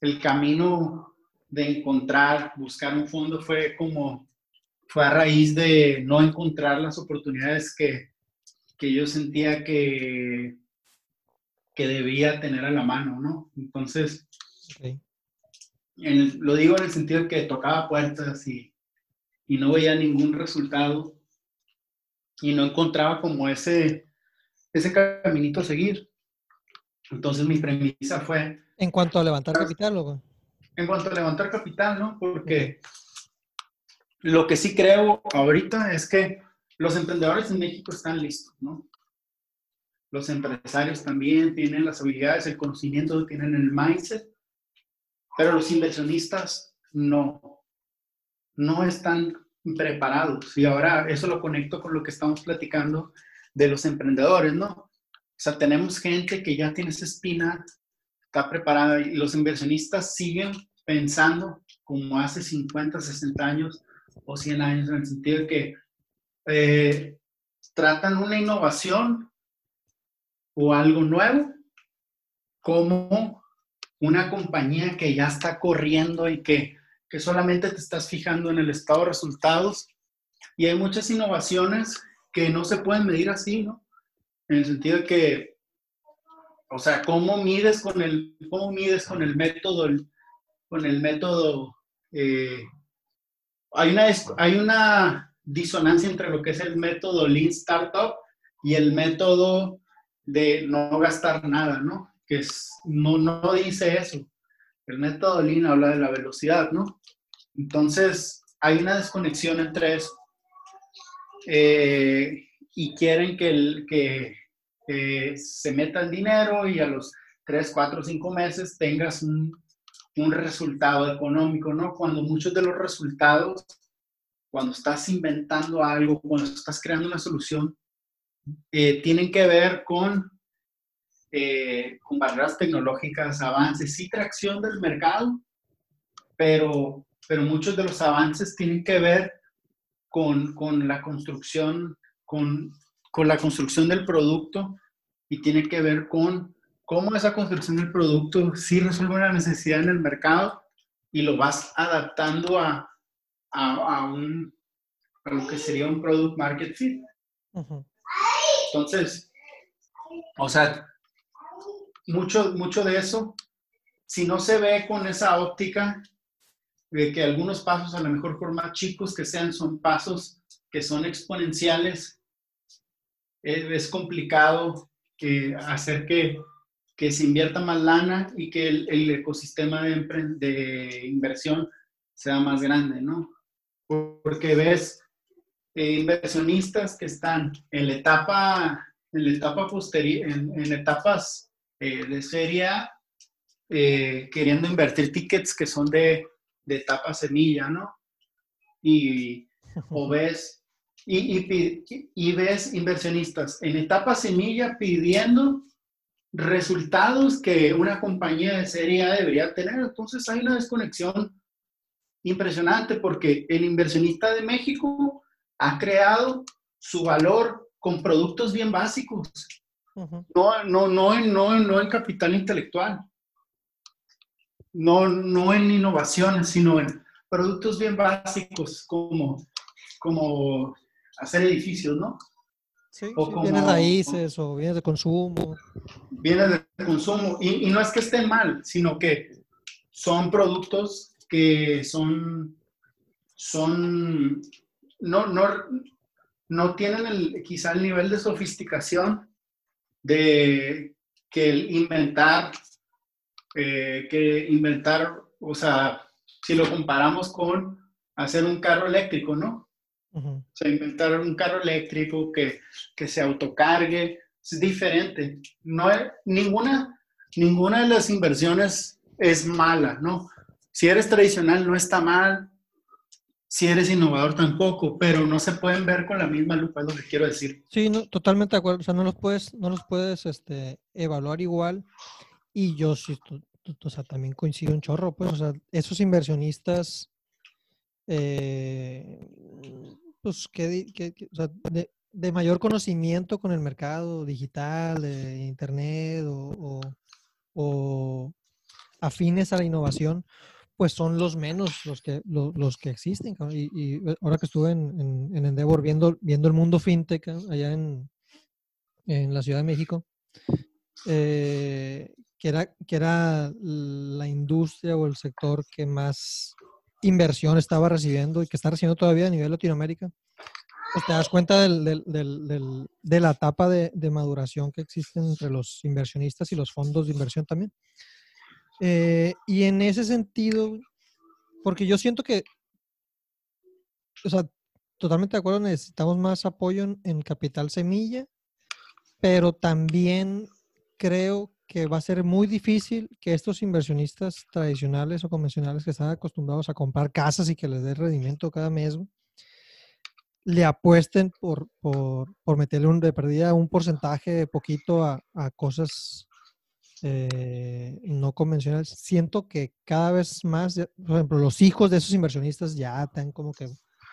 el camino de encontrar, buscar un fondo fue como, fue a raíz de no encontrar las oportunidades que, que yo sentía que, que debía tener a la mano, ¿no? Entonces, lo digo en el sentido de que tocaba puertas y, y no veía ningún resultado y no encontraba como ese, ese caminito a seguir. Entonces mi premisa fue... En cuanto a levantar capital, ¿o? En cuanto a levantar capital, ¿no? Porque lo que sí creo ahorita es que los emprendedores en México están listos, ¿no? Los empresarios también tienen las habilidades, el conocimiento, tienen el mindset, pero los inversionistas no, no están preparados. Y ahora eso lo conecto con lo que estamos platicando de los emprendedores, ¿no? O sea, tenemos gente que ya tiene esa espina, está preparada y los inversionistas siguen pensando como hace 50, 60 años o 100 años, en el sentido de que eh, tratan una innovación o algo nuevo como una compañía que ya está corriendo y que, que solamente te estás fijando en el estado de resultados. Y hay muchas innovaciones que no se pueden medir así, ¿no? En el sentido de que, o sea, ¿cómo mides con el, cómo mides con el método, con el método, eh, hay una, hay una disonancia entre lo que es el método Lean Startup y el método de no gastar nada, ¿no? Que es, no, no dice eso. El método Lean habla de la velocidad, ¿no? Entonces, hay una desconexión entre eso. Eh, y quieren que, se meta el dinero y a los 3, 4, 5 meses tengas un resultado económico, ¿no? Cuando muchos de los resultados cuando estás inventando algo, cuando estás creando una solución, eh, tienen que ver con, eh, con barreras tecnológicas, avances, sí tracción del mercado, pero, pero muchos de los avances tienen que ver con, con la construcción, con, con la construcción del producto y tiene que ver con cómo esa construcción del producto sí resuelve una necesidad en el mercado y lo vas adaptando a, a, un, lo que sería un product market fit. Entonces, o sea, mucho, mucho de eso, si no se ve con esa óptica de que algunos pasos, a lo mejor por más chicos que sean, son pasos que son exponenciales, es, complicado que hacer que, que, se invierta más lana y que el, el ecosistema de, de, inversión sea más grande, ¿no? Porque ves eh, inversionistas que están en la etapa, en la etapa posterior, en, etapas eh, de serie eh, queriendo invertir tickets que son de, de etapa semilla, ¿no? Y, o ves, y, y, y, ves inversionistas en etapa semilla pidiendo resultados que una compañía de serie A debería tener. Entonces hay una desconexión impresionante porque el inversionista de México ha creado su valor con productos bien básicos no, no, no, no, no en capital intelectual, no, no en innovaciones, sino en productos bien básicos como, como hacer edificios, ¿no? Sí, bienes raíces o bienes de consumo. Bienes de consumo. Y, y, no es que estén mal, sino que son productos que son, son, no, no, no tienen el, quizá el nivel de sofisticación de que el inventar, eh, que inventar, o sea, si lo comparamos con hacer un carro eléctrico, ¿no? O sea, inventar un carro eléctrico que, que se autocargue, es diferente. No ninguna, ninguna de las inversiones es mala, ¿no? Si eres tradicional no está mal, si eres innovador tampoco, pero no se pueden ver con la misma lupa, es lo que quiero decir. Sí, no, totalmente de acuerdo. O sea, no los puedes, no los puedes este, evaluar igual. Y yo sí, o sea, también coincido un chorro, pues, o sea, esos inversionistas, eh, pues, que, o sea, de, de, mayor conocimiento con el mercado digital, de internet o, o, afines a la innovación, pues son los menos los que, los, que existen. Y, eh, ahora que estuve en, en, Endeavor viendo, viendo el mundo fintech allá en, en la Ciudad de México, eh, que, era, que era la industria o el sector que más inversión estaba recibiendo y que está recibiendo todavía a nivel Latinoamérica, pues te das cuenta del, del, del, de la etapa de, de, maduración que existe entre los inversionistas y los fondos de inversión también. Eh, y en ese sentido, porque yo siento que, o sea, totalmente de acuerdo, necesitamos más apoyo en, capital semilla, pero también creo que va a ser muy difícil que estos inversionistas tradicionales o convencionales que están acostumbrados a comprar casas y que les dé rendimiento cada mes, le apuesten por, por, por meterle un, de perdida un porcentaje poquito a, a cosas eh, no convencionales. Siento que cada vez más, por ejemplo, los hijos de esos inversionistas ya están como que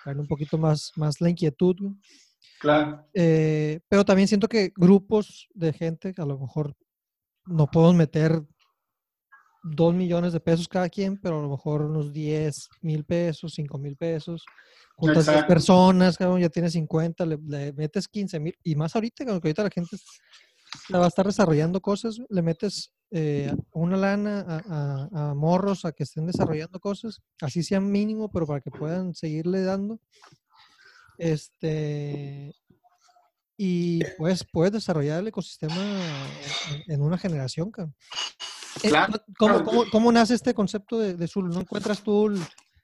un poquito más, más la inquietud. Claro. Eh, pero también siento que grupos de gente, a lo mejor no podemos meter dos millones de pesos cada quien, pero a lo mejor unos 10 mil pesos, 5 mil pesos. Juntas personas, ya tienes 50, le, metes 15 mil. Y más ahorita, que ahorita la gente va a estar desarrollando cosas, le metes eh, una lana a, morros a que estén desarrollando cosas, así sea mínimo, pero para que puedan seguirle dando. Este, y pues puedes desarrollar el ecosistema en, una generación. Eh, ¿Cómo, nace este concepto de, de Zul? ¿No encuentras tú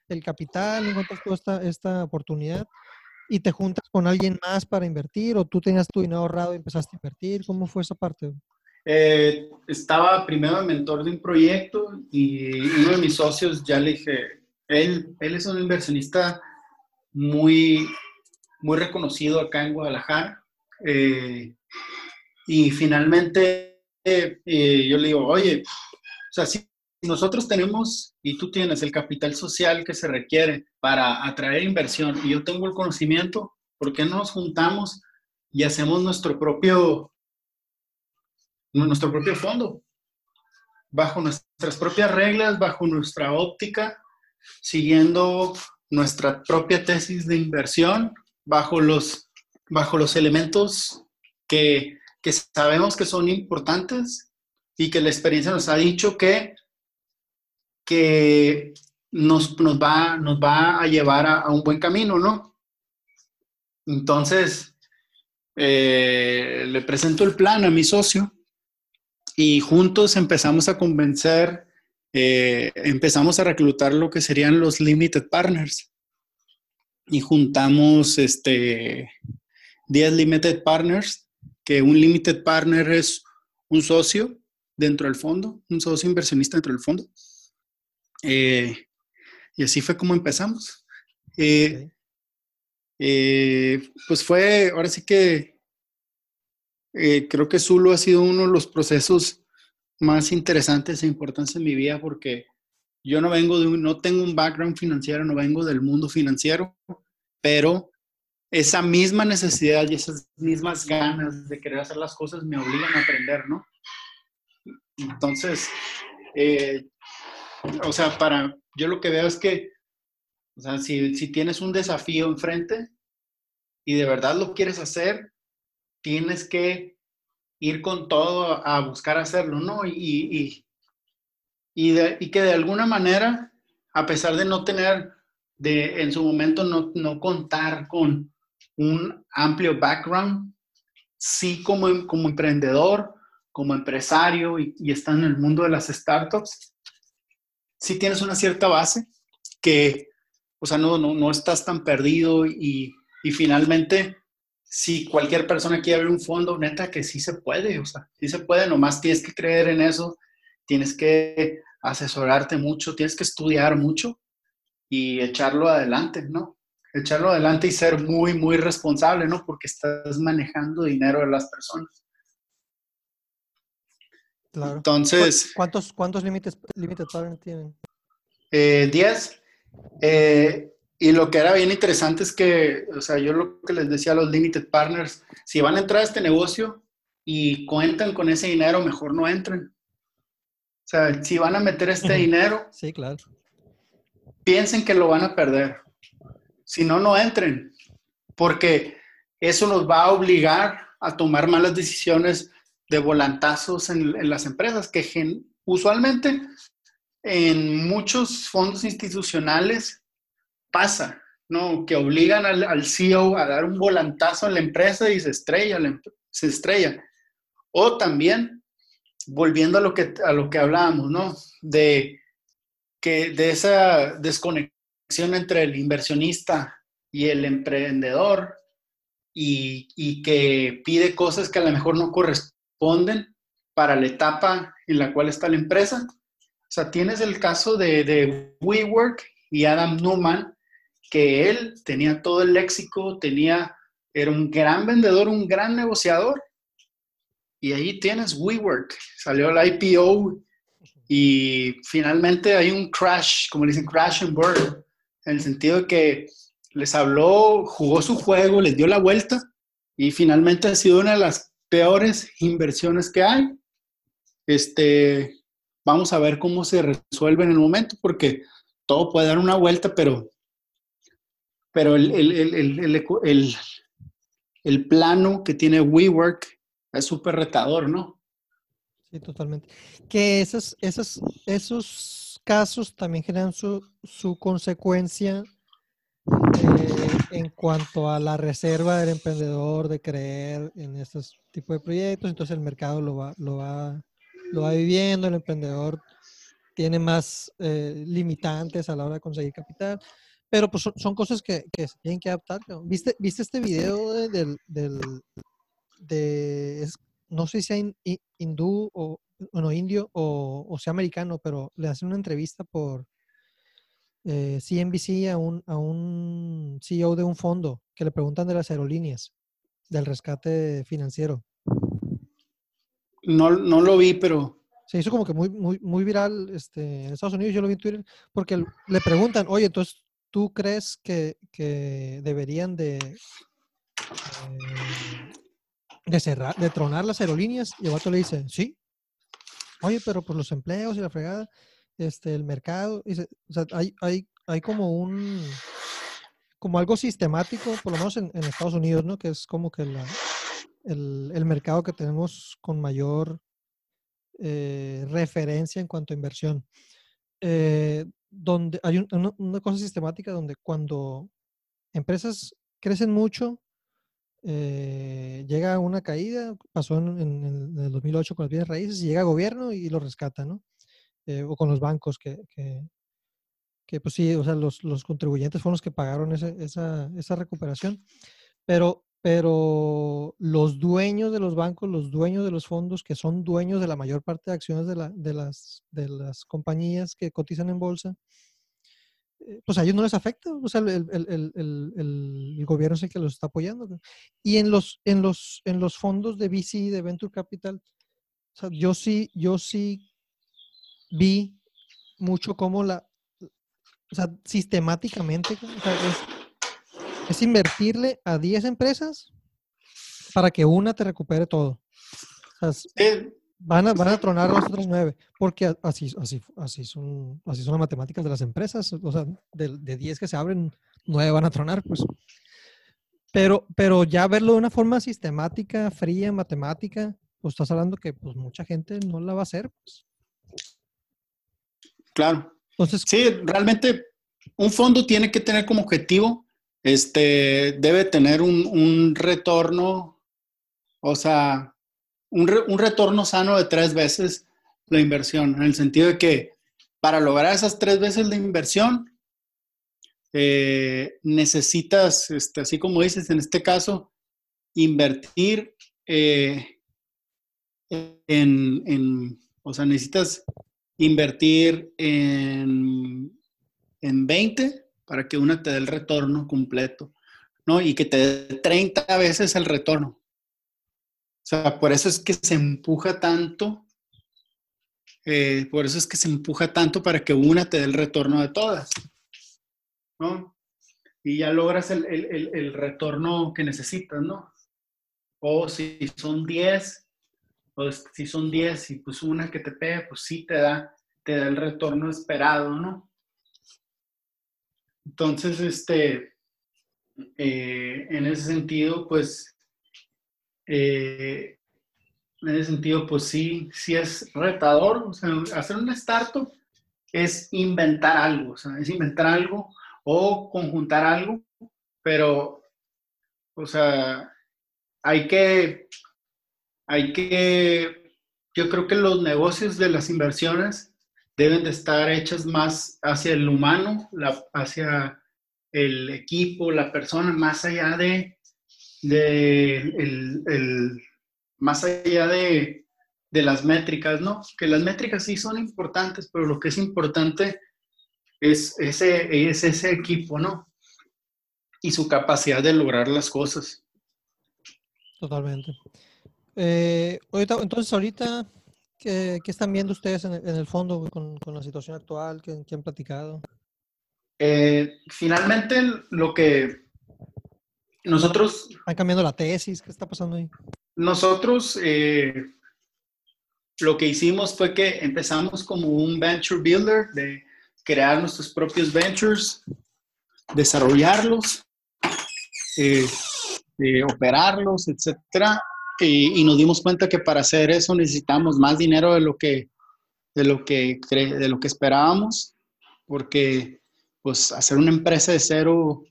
el, capital? ¿No encuentras tú esta, esta oportunidad? Y te juntas con alguien más para invertir o tú tenías tu dinero ahorrado y empezaste a invertir? ¿Cómo fue esa parte? Eh, estaba primero de mentor de un proyecto y uno de mis socios ya le dije, él, él es un inversionista muy, muy reconocido acá en Guadalajara. Eh, y finalmente eh, yo le digo, oye, o sea, si nosotros tenemos y tú tienes el capital social que se requiere para atraer inversión y yo tengo el conocimiento, ¿por qué no nos juntamos y hacemos nuestro propio, nuestro propio fondo? Bajo nuestras propias reglas, bajo nuestra óptica, siguiendo nuestra propia tesis de inversión, bajo los, bajo los elementos que, que sabemos que son importantes y que la experiencia nos ha dicho que que nos, nos, va, nos va a llevar a, un buen camino, ¿no? Entonces, eh, le presento el plan a mi socio y juntos empezamos a convencer, eh, empezamos a reclutar lo que serían los limited partners y juntamos este, 10 limited partners, que un limited partner es un socio dentro del fondo, un socio inversionista dentro del fondo eh, y así fue como empezamos. Eh, eh, pues fue, ahora sí que creo que Zulu ha sido uno de los procesos más interesantes e importantes en mi vida porque yo no vengo de un, no tengo un background financiero, no vengo del mundo financiero, pero esa misma necesidad y esas mismas ganas de querer hacer las cosas me obligan a aprender, ¿no? Entonces, eh, o sea, para, yo lo que veo es que, o sea, si, si tienes un desafío enfrente y de verdad lo quieres hacer, tienes que ir con todo a buscar hacerlo, ¿no? Y, y, y, que de alguna manera, a pesar de no tener, de en su momento no, no contar con un amplio background, sí como, como emprendedor, como empresario y, y está en el mundo de las startups, sí tienes una cierta base que, o sea, no, no, no estás tan perdido y, y finalmente, si cualquier persona quiere abrir un fondo, neta que sí se puede, o sea, sí se puede, nomás tienes que creer en eso, tienes que asesorarte mucho, tienes que estudiar mucho y echarlo adelante, ¿no? echarlo adelante y ser muy, muy responsable, ¿no? Porque estás manejando dinero de las personas. Claro. Entonces. ¿Cuántos, cuántos límites partners tienen? Eh, diez. Eh, y lo que era bien interesante es que, o sea, yo lo que les decía a los limited partners, si van a entrar a este negocio y cuentan con ese dinero, mejor no entren. O sea, si van a meter este dinero, sí, claro. piensen que lo van a perder. Si no, no entren, porque eso nos va a obligar a tomar malas decisiones de volantazos en, las empresas, que usualmente en muchos fondos institucionales pasa, ¿no? Que obligan al, CEO a dar un volantazo en la empresa y se estrella, se estrella. O también, volviendo a lo que, a lo que hablábamos, ¿no? De, que, de esa desconexión entre el inversionista y el emprendedor y, que pide cosas que a lo mejor no corresponden para la etapa en la cual está la empresa. O sea, tienes el caso de, de WeWork y Adam Newman, que él tenía todo el léxico, tenía, era un gran vendedor, un gran negociador. Y ahí tienes WeWork, salió el IPO y finalmente hay un crash, como dicen, crash and burn en el sentido de que les habló, jugó su juego, les dio la vuelta y finalmente ha sido una de las peores inversiones que hay. Este, vamos a ver cómo se resuelve en el momento, porque todo puede dar una vuelta, pero, pero el, el, el plano que tiene WeWork es súper retador, ¿no? Sí, totalmente. Que esos, esos, esos casos también generan su, su consecuencia eh, en cuanto a la reserva del emprendedor de creer en estos tipos de proyectos, entonces el mercado lo va, lo va, lo va viviendo, el emprendedor tiene más eh, limitantes a la hora de conseguir capital, pero pues son, cosas que, que, se tienen que adaptar. ¿Viste, ¿Viste este video del, del de, no sé si hay hindú o bueno, indio o, sea americano, pero le hacen una entrevista por eh, CNBC a un, a un CEO de un fondo que le preguntan de las aerolíneas, del rescate financiero. No, no lo vi, pero... Se hizo como que muy, muy, muy viral este, en Estados Unidos, yo lo vi en Twitter, porque le preguntan, oye, entonces, ¿tú crees que, que deberían de, eh, de cerrar, de tronar las aerolíneas? Y el vato le dice, sí, oye, pero por los empleos y la fregada, este, el mercado, hay, hay, hay como un, como algo sistemático, por lo menos en, Estados Unidos, ¿no? Que es como que el, el, mercado que tenemos con mayor eh, referencia en cuanto a inversión. Eh, donde hay una, cosa sistemática donde cuando empresas crecen mucho, eh, llega una caída, pasó en, el 2008 con las bienes raíces, y llega gobierno y lo rescata, ¿no? Eh, o con los bancos que, que, pues sí, o sea, los, los contribuyentes fueron los que pagaron esa, esa recuperación, pero, pero los dueños de los bancos, los dueños de los fondos, que son dueños de la mayor parte de acciones de, la, de, las, de las compañías que cotizan en bolsa, eh, pues a ellos no les afecta, o sea, el, el, el, el, gobierno es el que los está apoyando. Y en los, en los, en los fondos de VC, de Venture Capital, o sea, yo sí, yo sí vi mucho cómo la, o sea, sistemáticamente, o sea, es invertirle a 10 empresas para que una te recupere todo. van, a, van a tronar los otros nueve, porque así, así, así, son, así son las matemáticas de las empresas. O sea, de, de 10 que se abren, nueve van a tronar, pues. Pero, pero ya verlo de una forma sistemática, fría, matemática, pues estás hablando que pues mucha gente no la va a hacer. Pues. Claro. Entonces, sí, realmente un fondo tiene que tener como objetivo, este, debe tener un, retorno, o sea, un, un, retorno sano de tres veces la inversión, en el sentido de que para lograr esas tres veces la inversión, eh, necesitas, este, así como dices en este caso, invertir eh, en, o sea, necesitas invertir en, en 20 para que una te dé el retorno completo, ¿no? Y que te dé 30 veces el retorno. O sea, por eso es que se empuja tanto, eh, por eso es que se empuja tanto para que una te dé el retorno de todas. ¿no? Y ya logras el, retorno que necesitas, ¿no? O si son 10, o si son 10 y pues una que te pega, pues sí te da, te da el retorno esperado, ¿no? Entonces, este, eh, en ese sentido, pues, eh, en ese sentido, pues sí, sí es retador. O hacer un startup es inventar algo, o es inventar algo o conjuntar algo, pero, o sea, hay que, hay que, yo creo que los negocios de las inversiones deben de estar hechas más hacia el humano, hacia el equipo, la persona, más allá de, más allá de, las métricas, ¿no? Que las métricas sí son importantes, pero lo que es importante es ese, es ese equipo, ¿no? Y su capacidad de lograr las cosas. Totalmente. Eh, entonces, ahorita, ¿qué, están viendo ustedes en el, fondo con, la situación actual? ¿Qué, han platicado? Eh, finalmente, lo que nosotros... ¿Han cambiando la tesis? ¿Qué está pasando ahí? Nosotros eh, lo que hicimos fue que empezamos como un venture builder de crear nuestros propios ventures, desarrollarlos, operarlos, etcétera. Y, nos dimos cuenta que para hacer eso necesitamos más dinero de lo que, de lo que, de lo que esperábamos, porque pues hacer una empresa de cero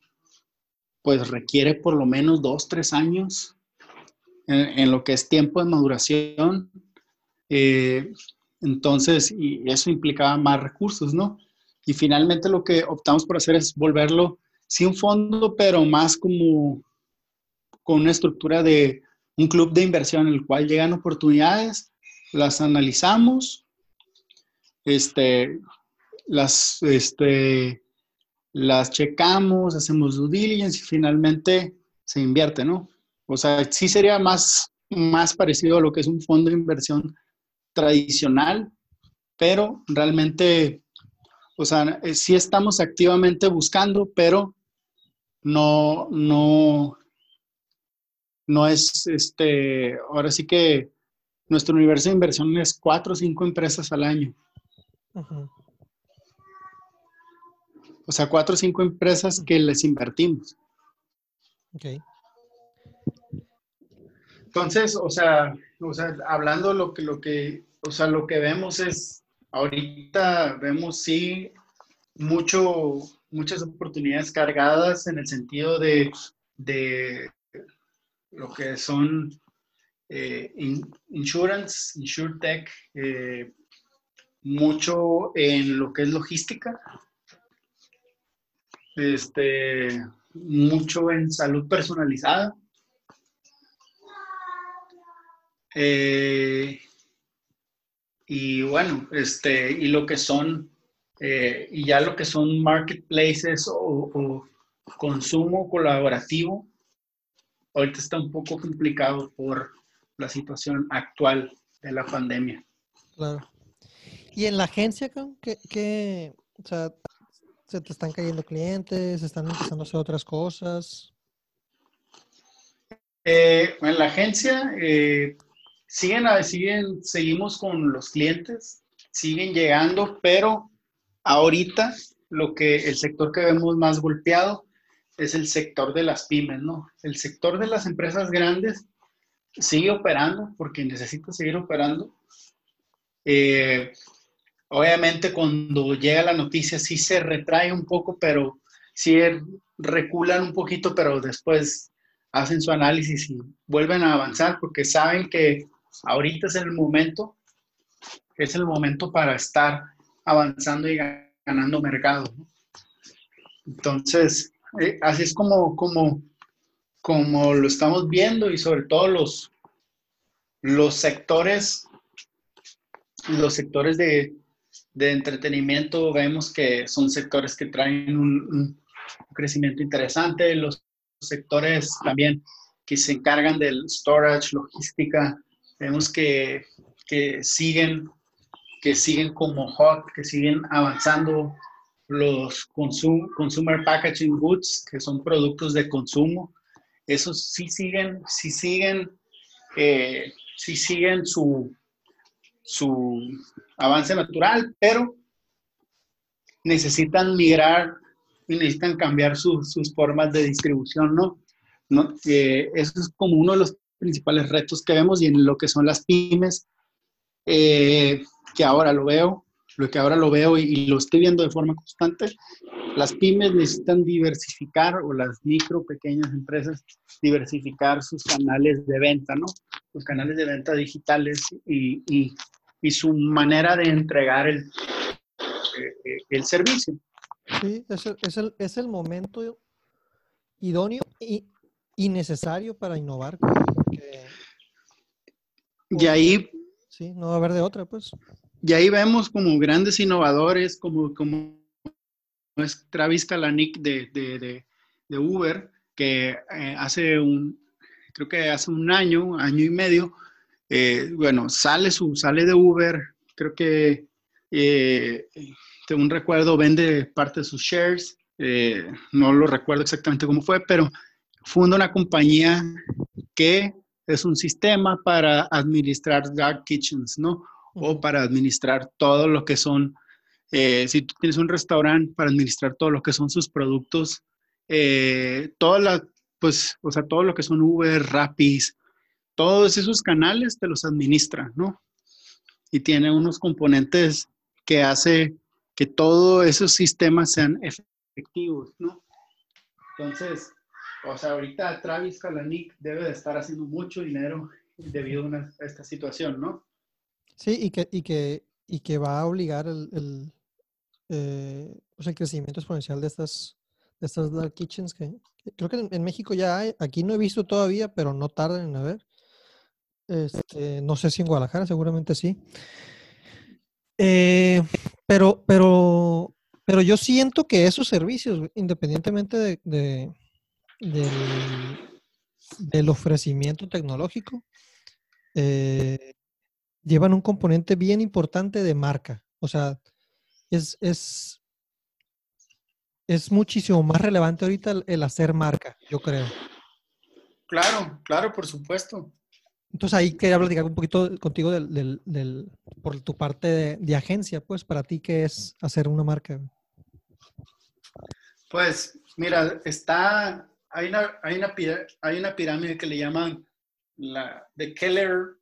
pues requiere por lo menos dos, tres años en, lo que es tiempo de maduración. Eh, entonces, y eso implicaba más recursos, ¿no? Y finalmente lo que optamos por hacer es volverlo, sí fondo, pero más como con una estructura de un club de inversión en el cual llegan oportunidades, las analizamos, este, las, este, las checamos, hacemos due diligence y finalmente se invierte, ¿no? O sea, sí sería más, más parecido a lo que es un fondo de inversión tradicional, pero realmente o sea, eh, sí estamos activamente buscando, pero no, no, no es, este, ahora sí que nuestro universo de inversión es cuatro o cinco empresas al año. O sea, cuatro o cinco empresas que les invertimos. Ok. Entonces, o sea, o sea, hablando lo que, lo que, o sea, lo que vemos es ahorita vemos sí mucho, muchas oportunidades cargadas en el sentido de, lo que son eh, insurance, insurtech, eh, mucho en lo que es logística, este, mucho en salud personalizada. Eh, y bueno, este, y lo que son, eh, y ya lo que son marketplaces o, consumo colaborativo, ahorita está un poco complicado por la situación actual de la pandemia. Claro. ¿Y en la agencia, qué, qué o sea, se te están cayendo clientes, están empezando a hacer otras cosas. Eh, en la agencia eh, siguen, siguen, seguimos con los clientes, siguen llegando, pero ahorita lo que el sector que vemos más golpeado es el sector de las pymes, ¿no? El sector de las empresas grandes sigue operando porque necesita seguir operando. Eh, obviamente cuando llega la noticia sí se retrae un poco, pero sí reculan un poquito, pero después hacen su análisis y vuelven a avanzar porque saben que ahorita es el momento, es el momento para estar avanzando y ganando mercado. Entonces, eh, así es como, como, como lo estamos viendo y sobre todo los, los sectores, los sectores de, de entretenimiento vemos que son sectores que traen un crecimiento interesante, los sectores también que se encargan del storage, logística, vemos que, que siguen, que siguen como hot, que siguen avanzando los consumer packaging goods, que son productos de consumo. Esos sí siguen, sí siguen, eh, sí siguen su, su avance natural, pero necesitan migrar y necesitan cambiar sus formas de distribución, ¿no? ¿No? Eh, eso es como uno de los principales retos que vemos y en lo que son las pymes, eh, que ahora lo veo, lo que ahora lo veo y, lo estoy viendo de forma constante, las pymes necesitan diversificar o las micro, pequeñas empresas diversificar sus canales de venta, ¿no? Sus canales de venta digitales y, y, y su manera de entregar el, eh, el servicio. Sí, es el, es el, es el momento idóneo y, y, necesario para innovar. y ahí... Sí, no va a haber de otra, pues. Y ahí vemos como grandes innovadores, como, como es Travis Kalanick de, de, de, Uber, que eh, hace un, creo que hace un año, año y medio, eh, bueno, sale, su, sale de Uber, creo que eh, un recuerdo, vende parte de sus shares, eh, no lo recuerdo exactamente cómo fue, pero funda una compañía que es un sistema para administrar dark kitchens, ¿no? O para administrar todo lo que son, eh, si tú tienes un restaurante, para administrar todo lo que son sus productos, eh, todas las, pues, o sea, todo lo que son Uber, Rapis, todos esos canales te los administra, ¿no? Y tiene unos componentes que hace que todos esos sistemas sean efectivos, ¿no? Entonces, o sea, ahorita Travis Kalanick debe de estar haciendo mucho dinero debido a, esta situación, ¿no? Sí, y que, y que, y que va a obligar el, el, eh, pues el crecimiento exponencial de estas, de estas dark kitchens que creo que en, México ya hay, aquí no he visto todavía, pero no tardan en haber. Este, no sé si en Guadalajara, seguramente sí. Eh, pero, pero, pero yo siento que esos servicios, independientemente de, del, ofrecimiento tecnológico, eh, llevan un componente bien importante de marca. O sea, es, es, es muchísimo más relevante ahorita el hacer marca, yo creo. Claro, claro, por supuesto. Entonces ahí quería platicar un poquito contigo del, del, por tu parte de, agencia, pues para ti, ¿qué es hacer una marca? Pues mira, está, hay una, hay una, hay una pirámide que le llaman la de Keller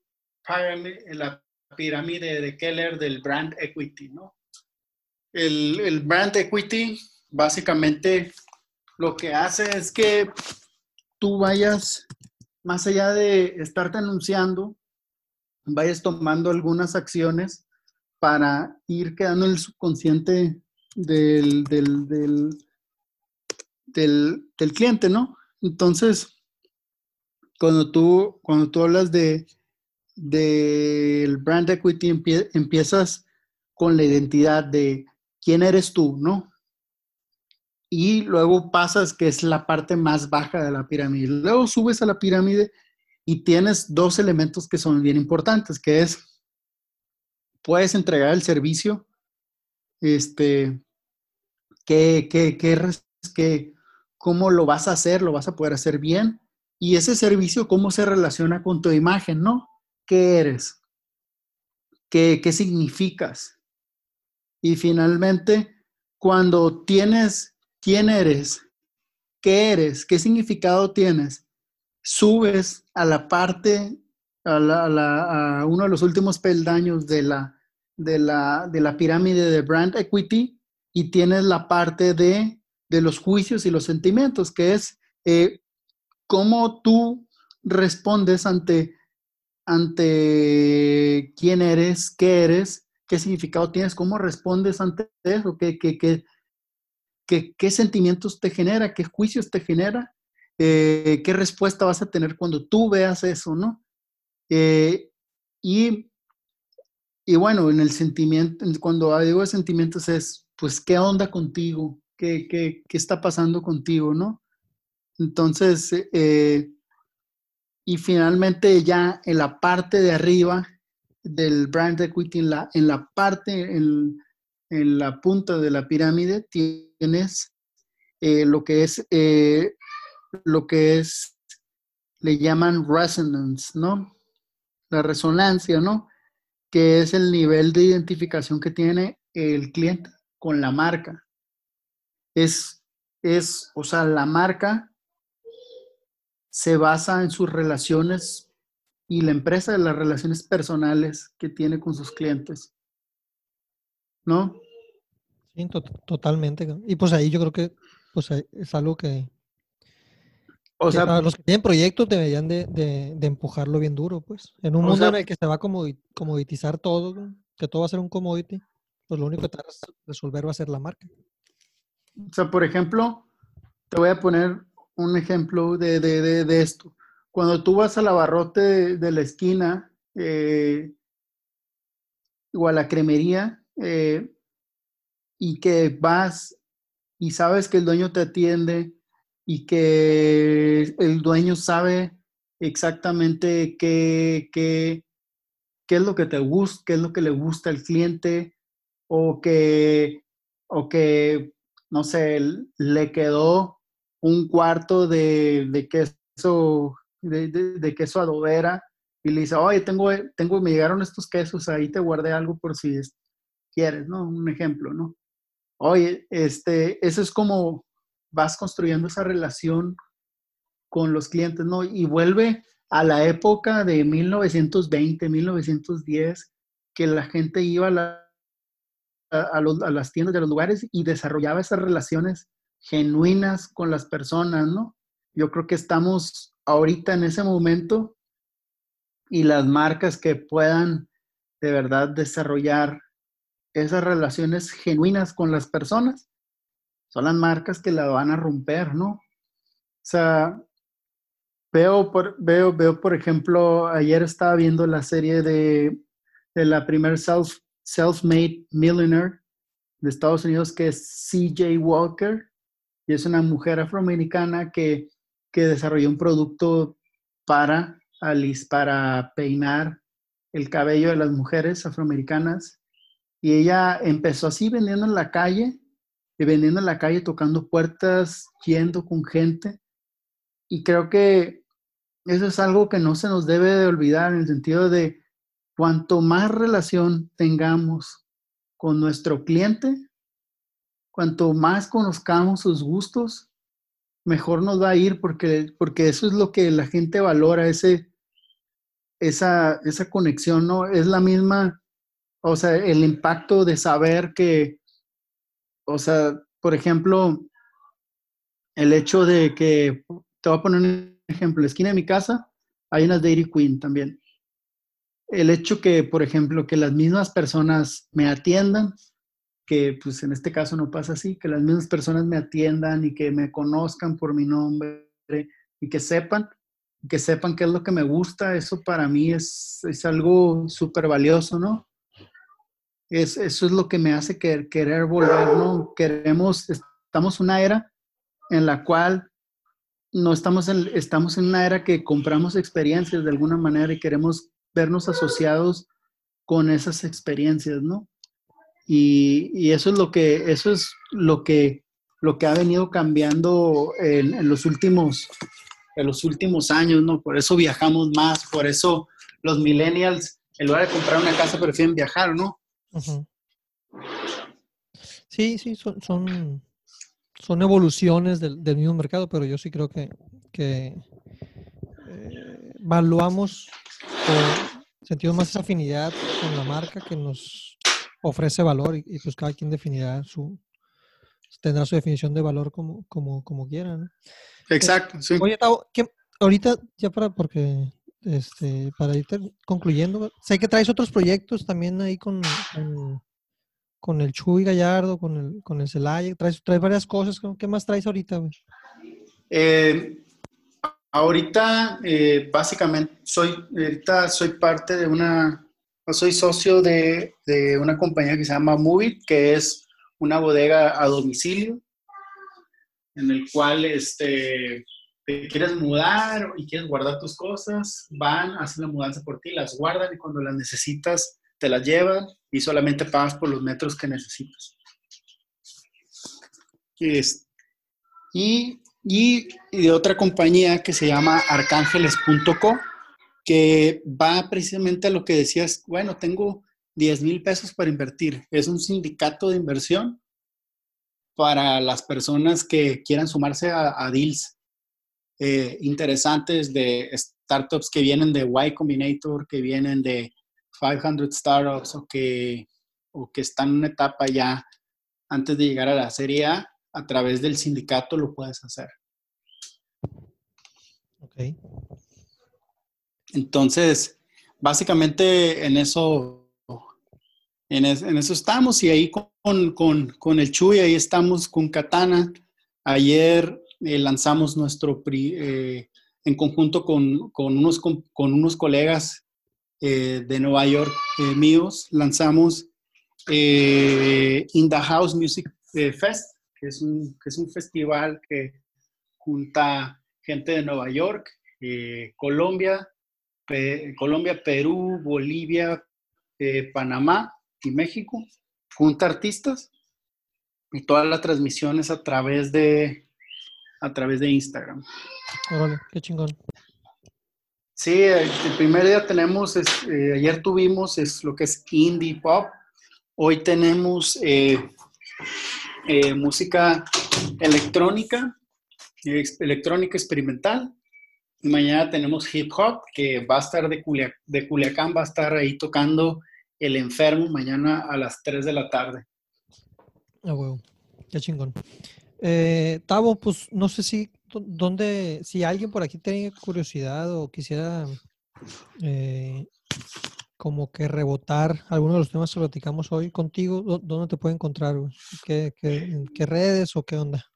la pirámide de Keller del brand equity, ¿no? El, brand equity básicamente lo que hace es que tú vayas más allá de estarte anunciando, vayas tomando algunas acciones para ir quedando en el subconsciente del, del, cliente, ¿no? Entonces, cuando tú, cuando tú hablas de del brand equity, empiezas con la identidad de quién eres tú, ¿no? y luego pasas, que es la parte más baja de la pirámide. Luego subes a la pirámide y tienes dos elementos que son bien importantes, que es, puedes entregar el servicio este, ¿Qué, qué, qué, ¿Cómo lo vas a hacer? ¿Lo vas a poder hacer bien? Y ese servicio, ¿cómo se relaciona con tu imagen, no? ¿Qué eres? ¿Qué, qué significas? Y finalmente, cuando tienes quién eres, qué eres, qué significado tienes, subes a la parte, a, uno de los últimos peldaños de la, de, la, de la pirámide de brand equity y tienes la parte de, de los juicios y los sentimientos, que es eh, cómo tú respondes ante, ante quién eres, qué eres, qué significado tienes, cómo respondes ante eso, qué, qué, qué, qué, sentimientos te genera, qué juicios te genera, eh, qué respuesta vas a tener cuando tú veas eso, ¿no? Eh, y, y, bueno, en el sentimiento, cuando digo de sentimientos es, pues, ¿qué onda contigo? ¿Qué, qué, qué está pasando contigo, no? Entonces, eh, y finalmente ya en la parte de arriba del brand equity, en la, en la parte, en, en la punta de la pirámide, tienes eh, lo que es, eh, lo que es, le llaman resonance, ¿no? La resonancia, ¿no? Que es el nivel de identificación que tiene el cliente con la marca. Es, es, o sea, la marca se basa en sus relaciones y la empresa en las relaciones personales que tiene con sus clientes. ¿No? Sí, totalmente. Y pues ahí yo creo que pues es algo que, o sea, los que tienen proyectos deberían de, empujarlo bien duro, pues. En un mundo en el que se va a comoditizar todo, que todo va a ser un commodity, pues lo único que te va a resolver va a ser la marca. O sea, por ejemplo, te voy a poner un ejemplo de, esto. Cuando tú vas al abarrote de, la esquina eh, o a la cremería eh, y que vas y sabes que el dueño te atiende y que el dueño sabe exactamente qué, qué, qué es lo que te gusta, qué es lo que le gusta al cliente o que, o que no sé, le quedó un cuarto de, de queso, de, de, queso adobera y le dice, oye, tengo, tengo, me llegaron estos quesos, ahí te guardé algo por si quieres, ¿no? Un ejemplo, ¿no? Oye, este, eso es como vas construyendo esa relación con los clientes, ¿no? Y vuelve a la época de 1920, 1910, que la gente iba a, a, a las tiendas de los lugares y desarrollaba esas relaciones genuinas con las personas, ¿no? Yo creo que estamos ahorita en ese momento y las marcas que puedan de verdad desarrollar esas relaciones genuinas con las personas son las marcas que la van a romper, ¿no? O sea, veo por, veo, veo por ejemplo, ayer estaba viendo la serie de, de la primer self, self-made millionaire de Estados Unidos que es CJ Walker y es una mujer afroamericana que, que desarrolló un producto para, para peinar el cabello de las mujeres afroamericanas. Y ella empezó así vendiendo en la calle, y vendiendo en la calle, tocando puertas, yendo con gente. Y creo que eso es algo que no se nos debe de olvidar en el sentido de cuanto más relación tengamos con nuestro cliente, cuanto más conozcamos sus gustos, mejor nos va a ir porque, porque eso es lo que la gente valora, ese, esa, esa conexión, ¿no? Es la misma, o sea, el impacto de saber que, o sea, por ejemplo, el hecho de que, te voy a poner un ejemplo, en la esquina de mi casa hay unas Dairy Queen también. El hecho que, por ejemplo, que las mismas personas me atiendan, que pues en este caso no pasa así, que las mismas personas me atiendan y que me conozcan por mi nombre y que sepan, que sepan qué es lo que me gusta, eso para mí es, es algo súper valioso, ¿no? Es, eso es lo que me hace querer, querer volver, ¿no? Queremos, estamos una era en la cual no estamos en, estamos en una era que compramos experiencias de alguna manera y queremos vernos asociados con esas experiencias, ¿no? Y, eso es lo que, eso es lo que, lo que ha venido cambiando en, los últimos, en los últimos años, ¿no? Por eso viajamos más, por eso los millennials, en lugar de comprar una casa, prefieren viajar, ¿no? Sí, sí, son, son, son evoluciones del, mismo mercado, pero yo sí creo que, que eh, evaluamos o sentimos más afinidad con la marca que nos ofrece valor y, pues cada quien definirá su, tendrá su definición de valor como, como, como quiera. ¿no? Exacto, sí. Oye, ahorita ya para, porque, este, para ir concluyendo, sé que traes otros proyectos también ahí con, con, el Chuy Gallardo, con el, con el Celaya, traes, traes varias cosas, ¿qué más traes ahorita? Eh, ahorita, eh, básicamente, soy, ahorita soy parte de una soy socio de, una compañía que se llama Movit, que es una bodega a domicilio, en el cual este, te quieres mudar y quieres guardar tus cosas, van, hacen la mudanza por ti, las guardan y cuando las necesitas te las llevan y solamente pagas por los metros que necesitas. Y, y, y de otra compañía que se llama arcángeles.co que va precisamente a lo que decías, bueno, tengo 10 mil pesos para invertir. Es un sindicato de inversión para las personas que quieran sumarse a, deals eh, interesantes de startups que vienen de Y Combinator, que vienen de 500 Startups o que, o que están en una etapa ya antes de llegar a la serie A, a través del sindicato lo puedes hacer. Ok. Entonces, básicamente en eso, en, eso estamos y ahí con, el Chuy, ahí estamos con Katana. Ayer eh, lanzamos nuestro, eh, en conjunto con, unos, con, unos colegas eh, de Nueva York míos, lanzamos In the House Music Fest, que es, un, que es un festival que junta gente de Nueva York, Colombia, Colombia, Perú, Bolivia, eh, Panamá y México, junta artistas y todas las transmisiones a través de a través de Instagram. qué chingón. Sí, el, primer día tenemos, eh, ayer tuvimos es lo que es indie pop, hoy tenemos eh, música electrónica, electrónica experimental, Mañana tenemos hip hop, que va a estar de, de Culiacán, va a estar ahí tocando El Enfermo mañana a las 3 de la tarde. Ah, huevo. Qué chingón. Eh, Tavo, pues no sé si, dónde, si alguien por aquí tiene curiosidad o quisiera eh, como que rebotar alguno de los temas que platicamos hoy contigo, ¿dónde te puede encontrar? ¿Qué, qué redes o qué onda?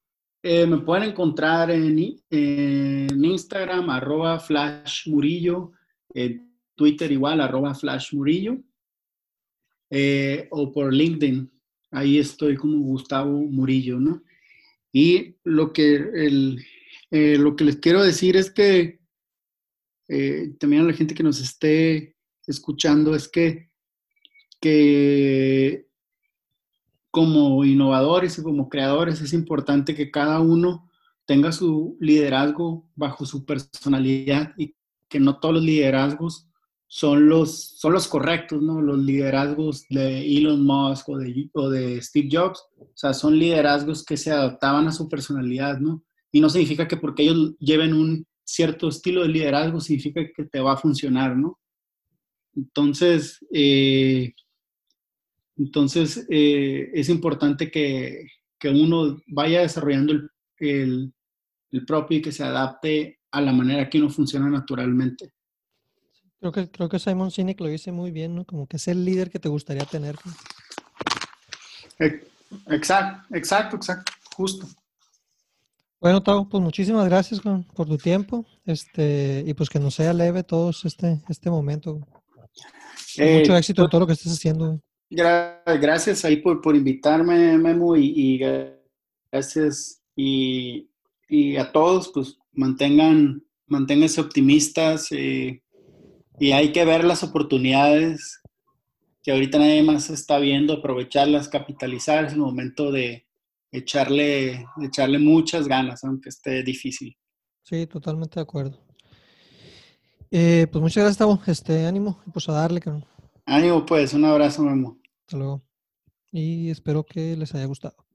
Eh, me pueden encontrar en, Instagram, arroba Flash Murillo, en Twitter igual, arroba Flash Murillo, eh, o por LinkedIn. Ahí estoy como Gustavo Murillo, ¿no? Y lo que, eh, lo que les quiero decir es que también a la gente que nos esté escuchando es que, que como innovadores y como creadores es importante que cada uno tenga su liderazgo bajo su personalidad y que no todos los liderazgos son los, son los correctos, ¿no? Los liderazgos de Elon Musk o de, o de Steve Jobs, o sea, son liderazgos que se adaptaban a su personalidad, ¿no? Y no significa que porque ellos lleven un cierto estilo de liderazgo significa que te va a funcionar, ¿no? Entonces, eh, entonces, eh, es importante que, uno vaya desarrollando el, propio y que se adapte a la manera que uno funciona naturalmente. Creo que, creo que Simon Sinek lo dice muy bien, ¿no? Como que es el líder que te gustaría tener. Exacto, exacto, exacto, justo. Bueno, Tavo, pues muchísimas gracias por tu tiempo, este, y pues que nos sea leve todo este, este momento. Eh, Mucho éxito en pues todo lo que estés haciendo. Gracias ahí por, por invitarme, Memo, y, gracias. Y, y, a todos, pues mantengan, manténganse optimistas eh, y hay que ver las oportunidades que ahorita nadie más está viendo, aprovecharlas, capitalizar. Es el momento de echarle, echarle muchas ganas, aunque esté difícil. Sí, totalmente de acuerdo. Eh, pues muchas gracias, Tavo. Este ánimo, pues a darle, que Ánimo pues, un abrazo, Memo. Hasta luego. Y espero que les haya gustado.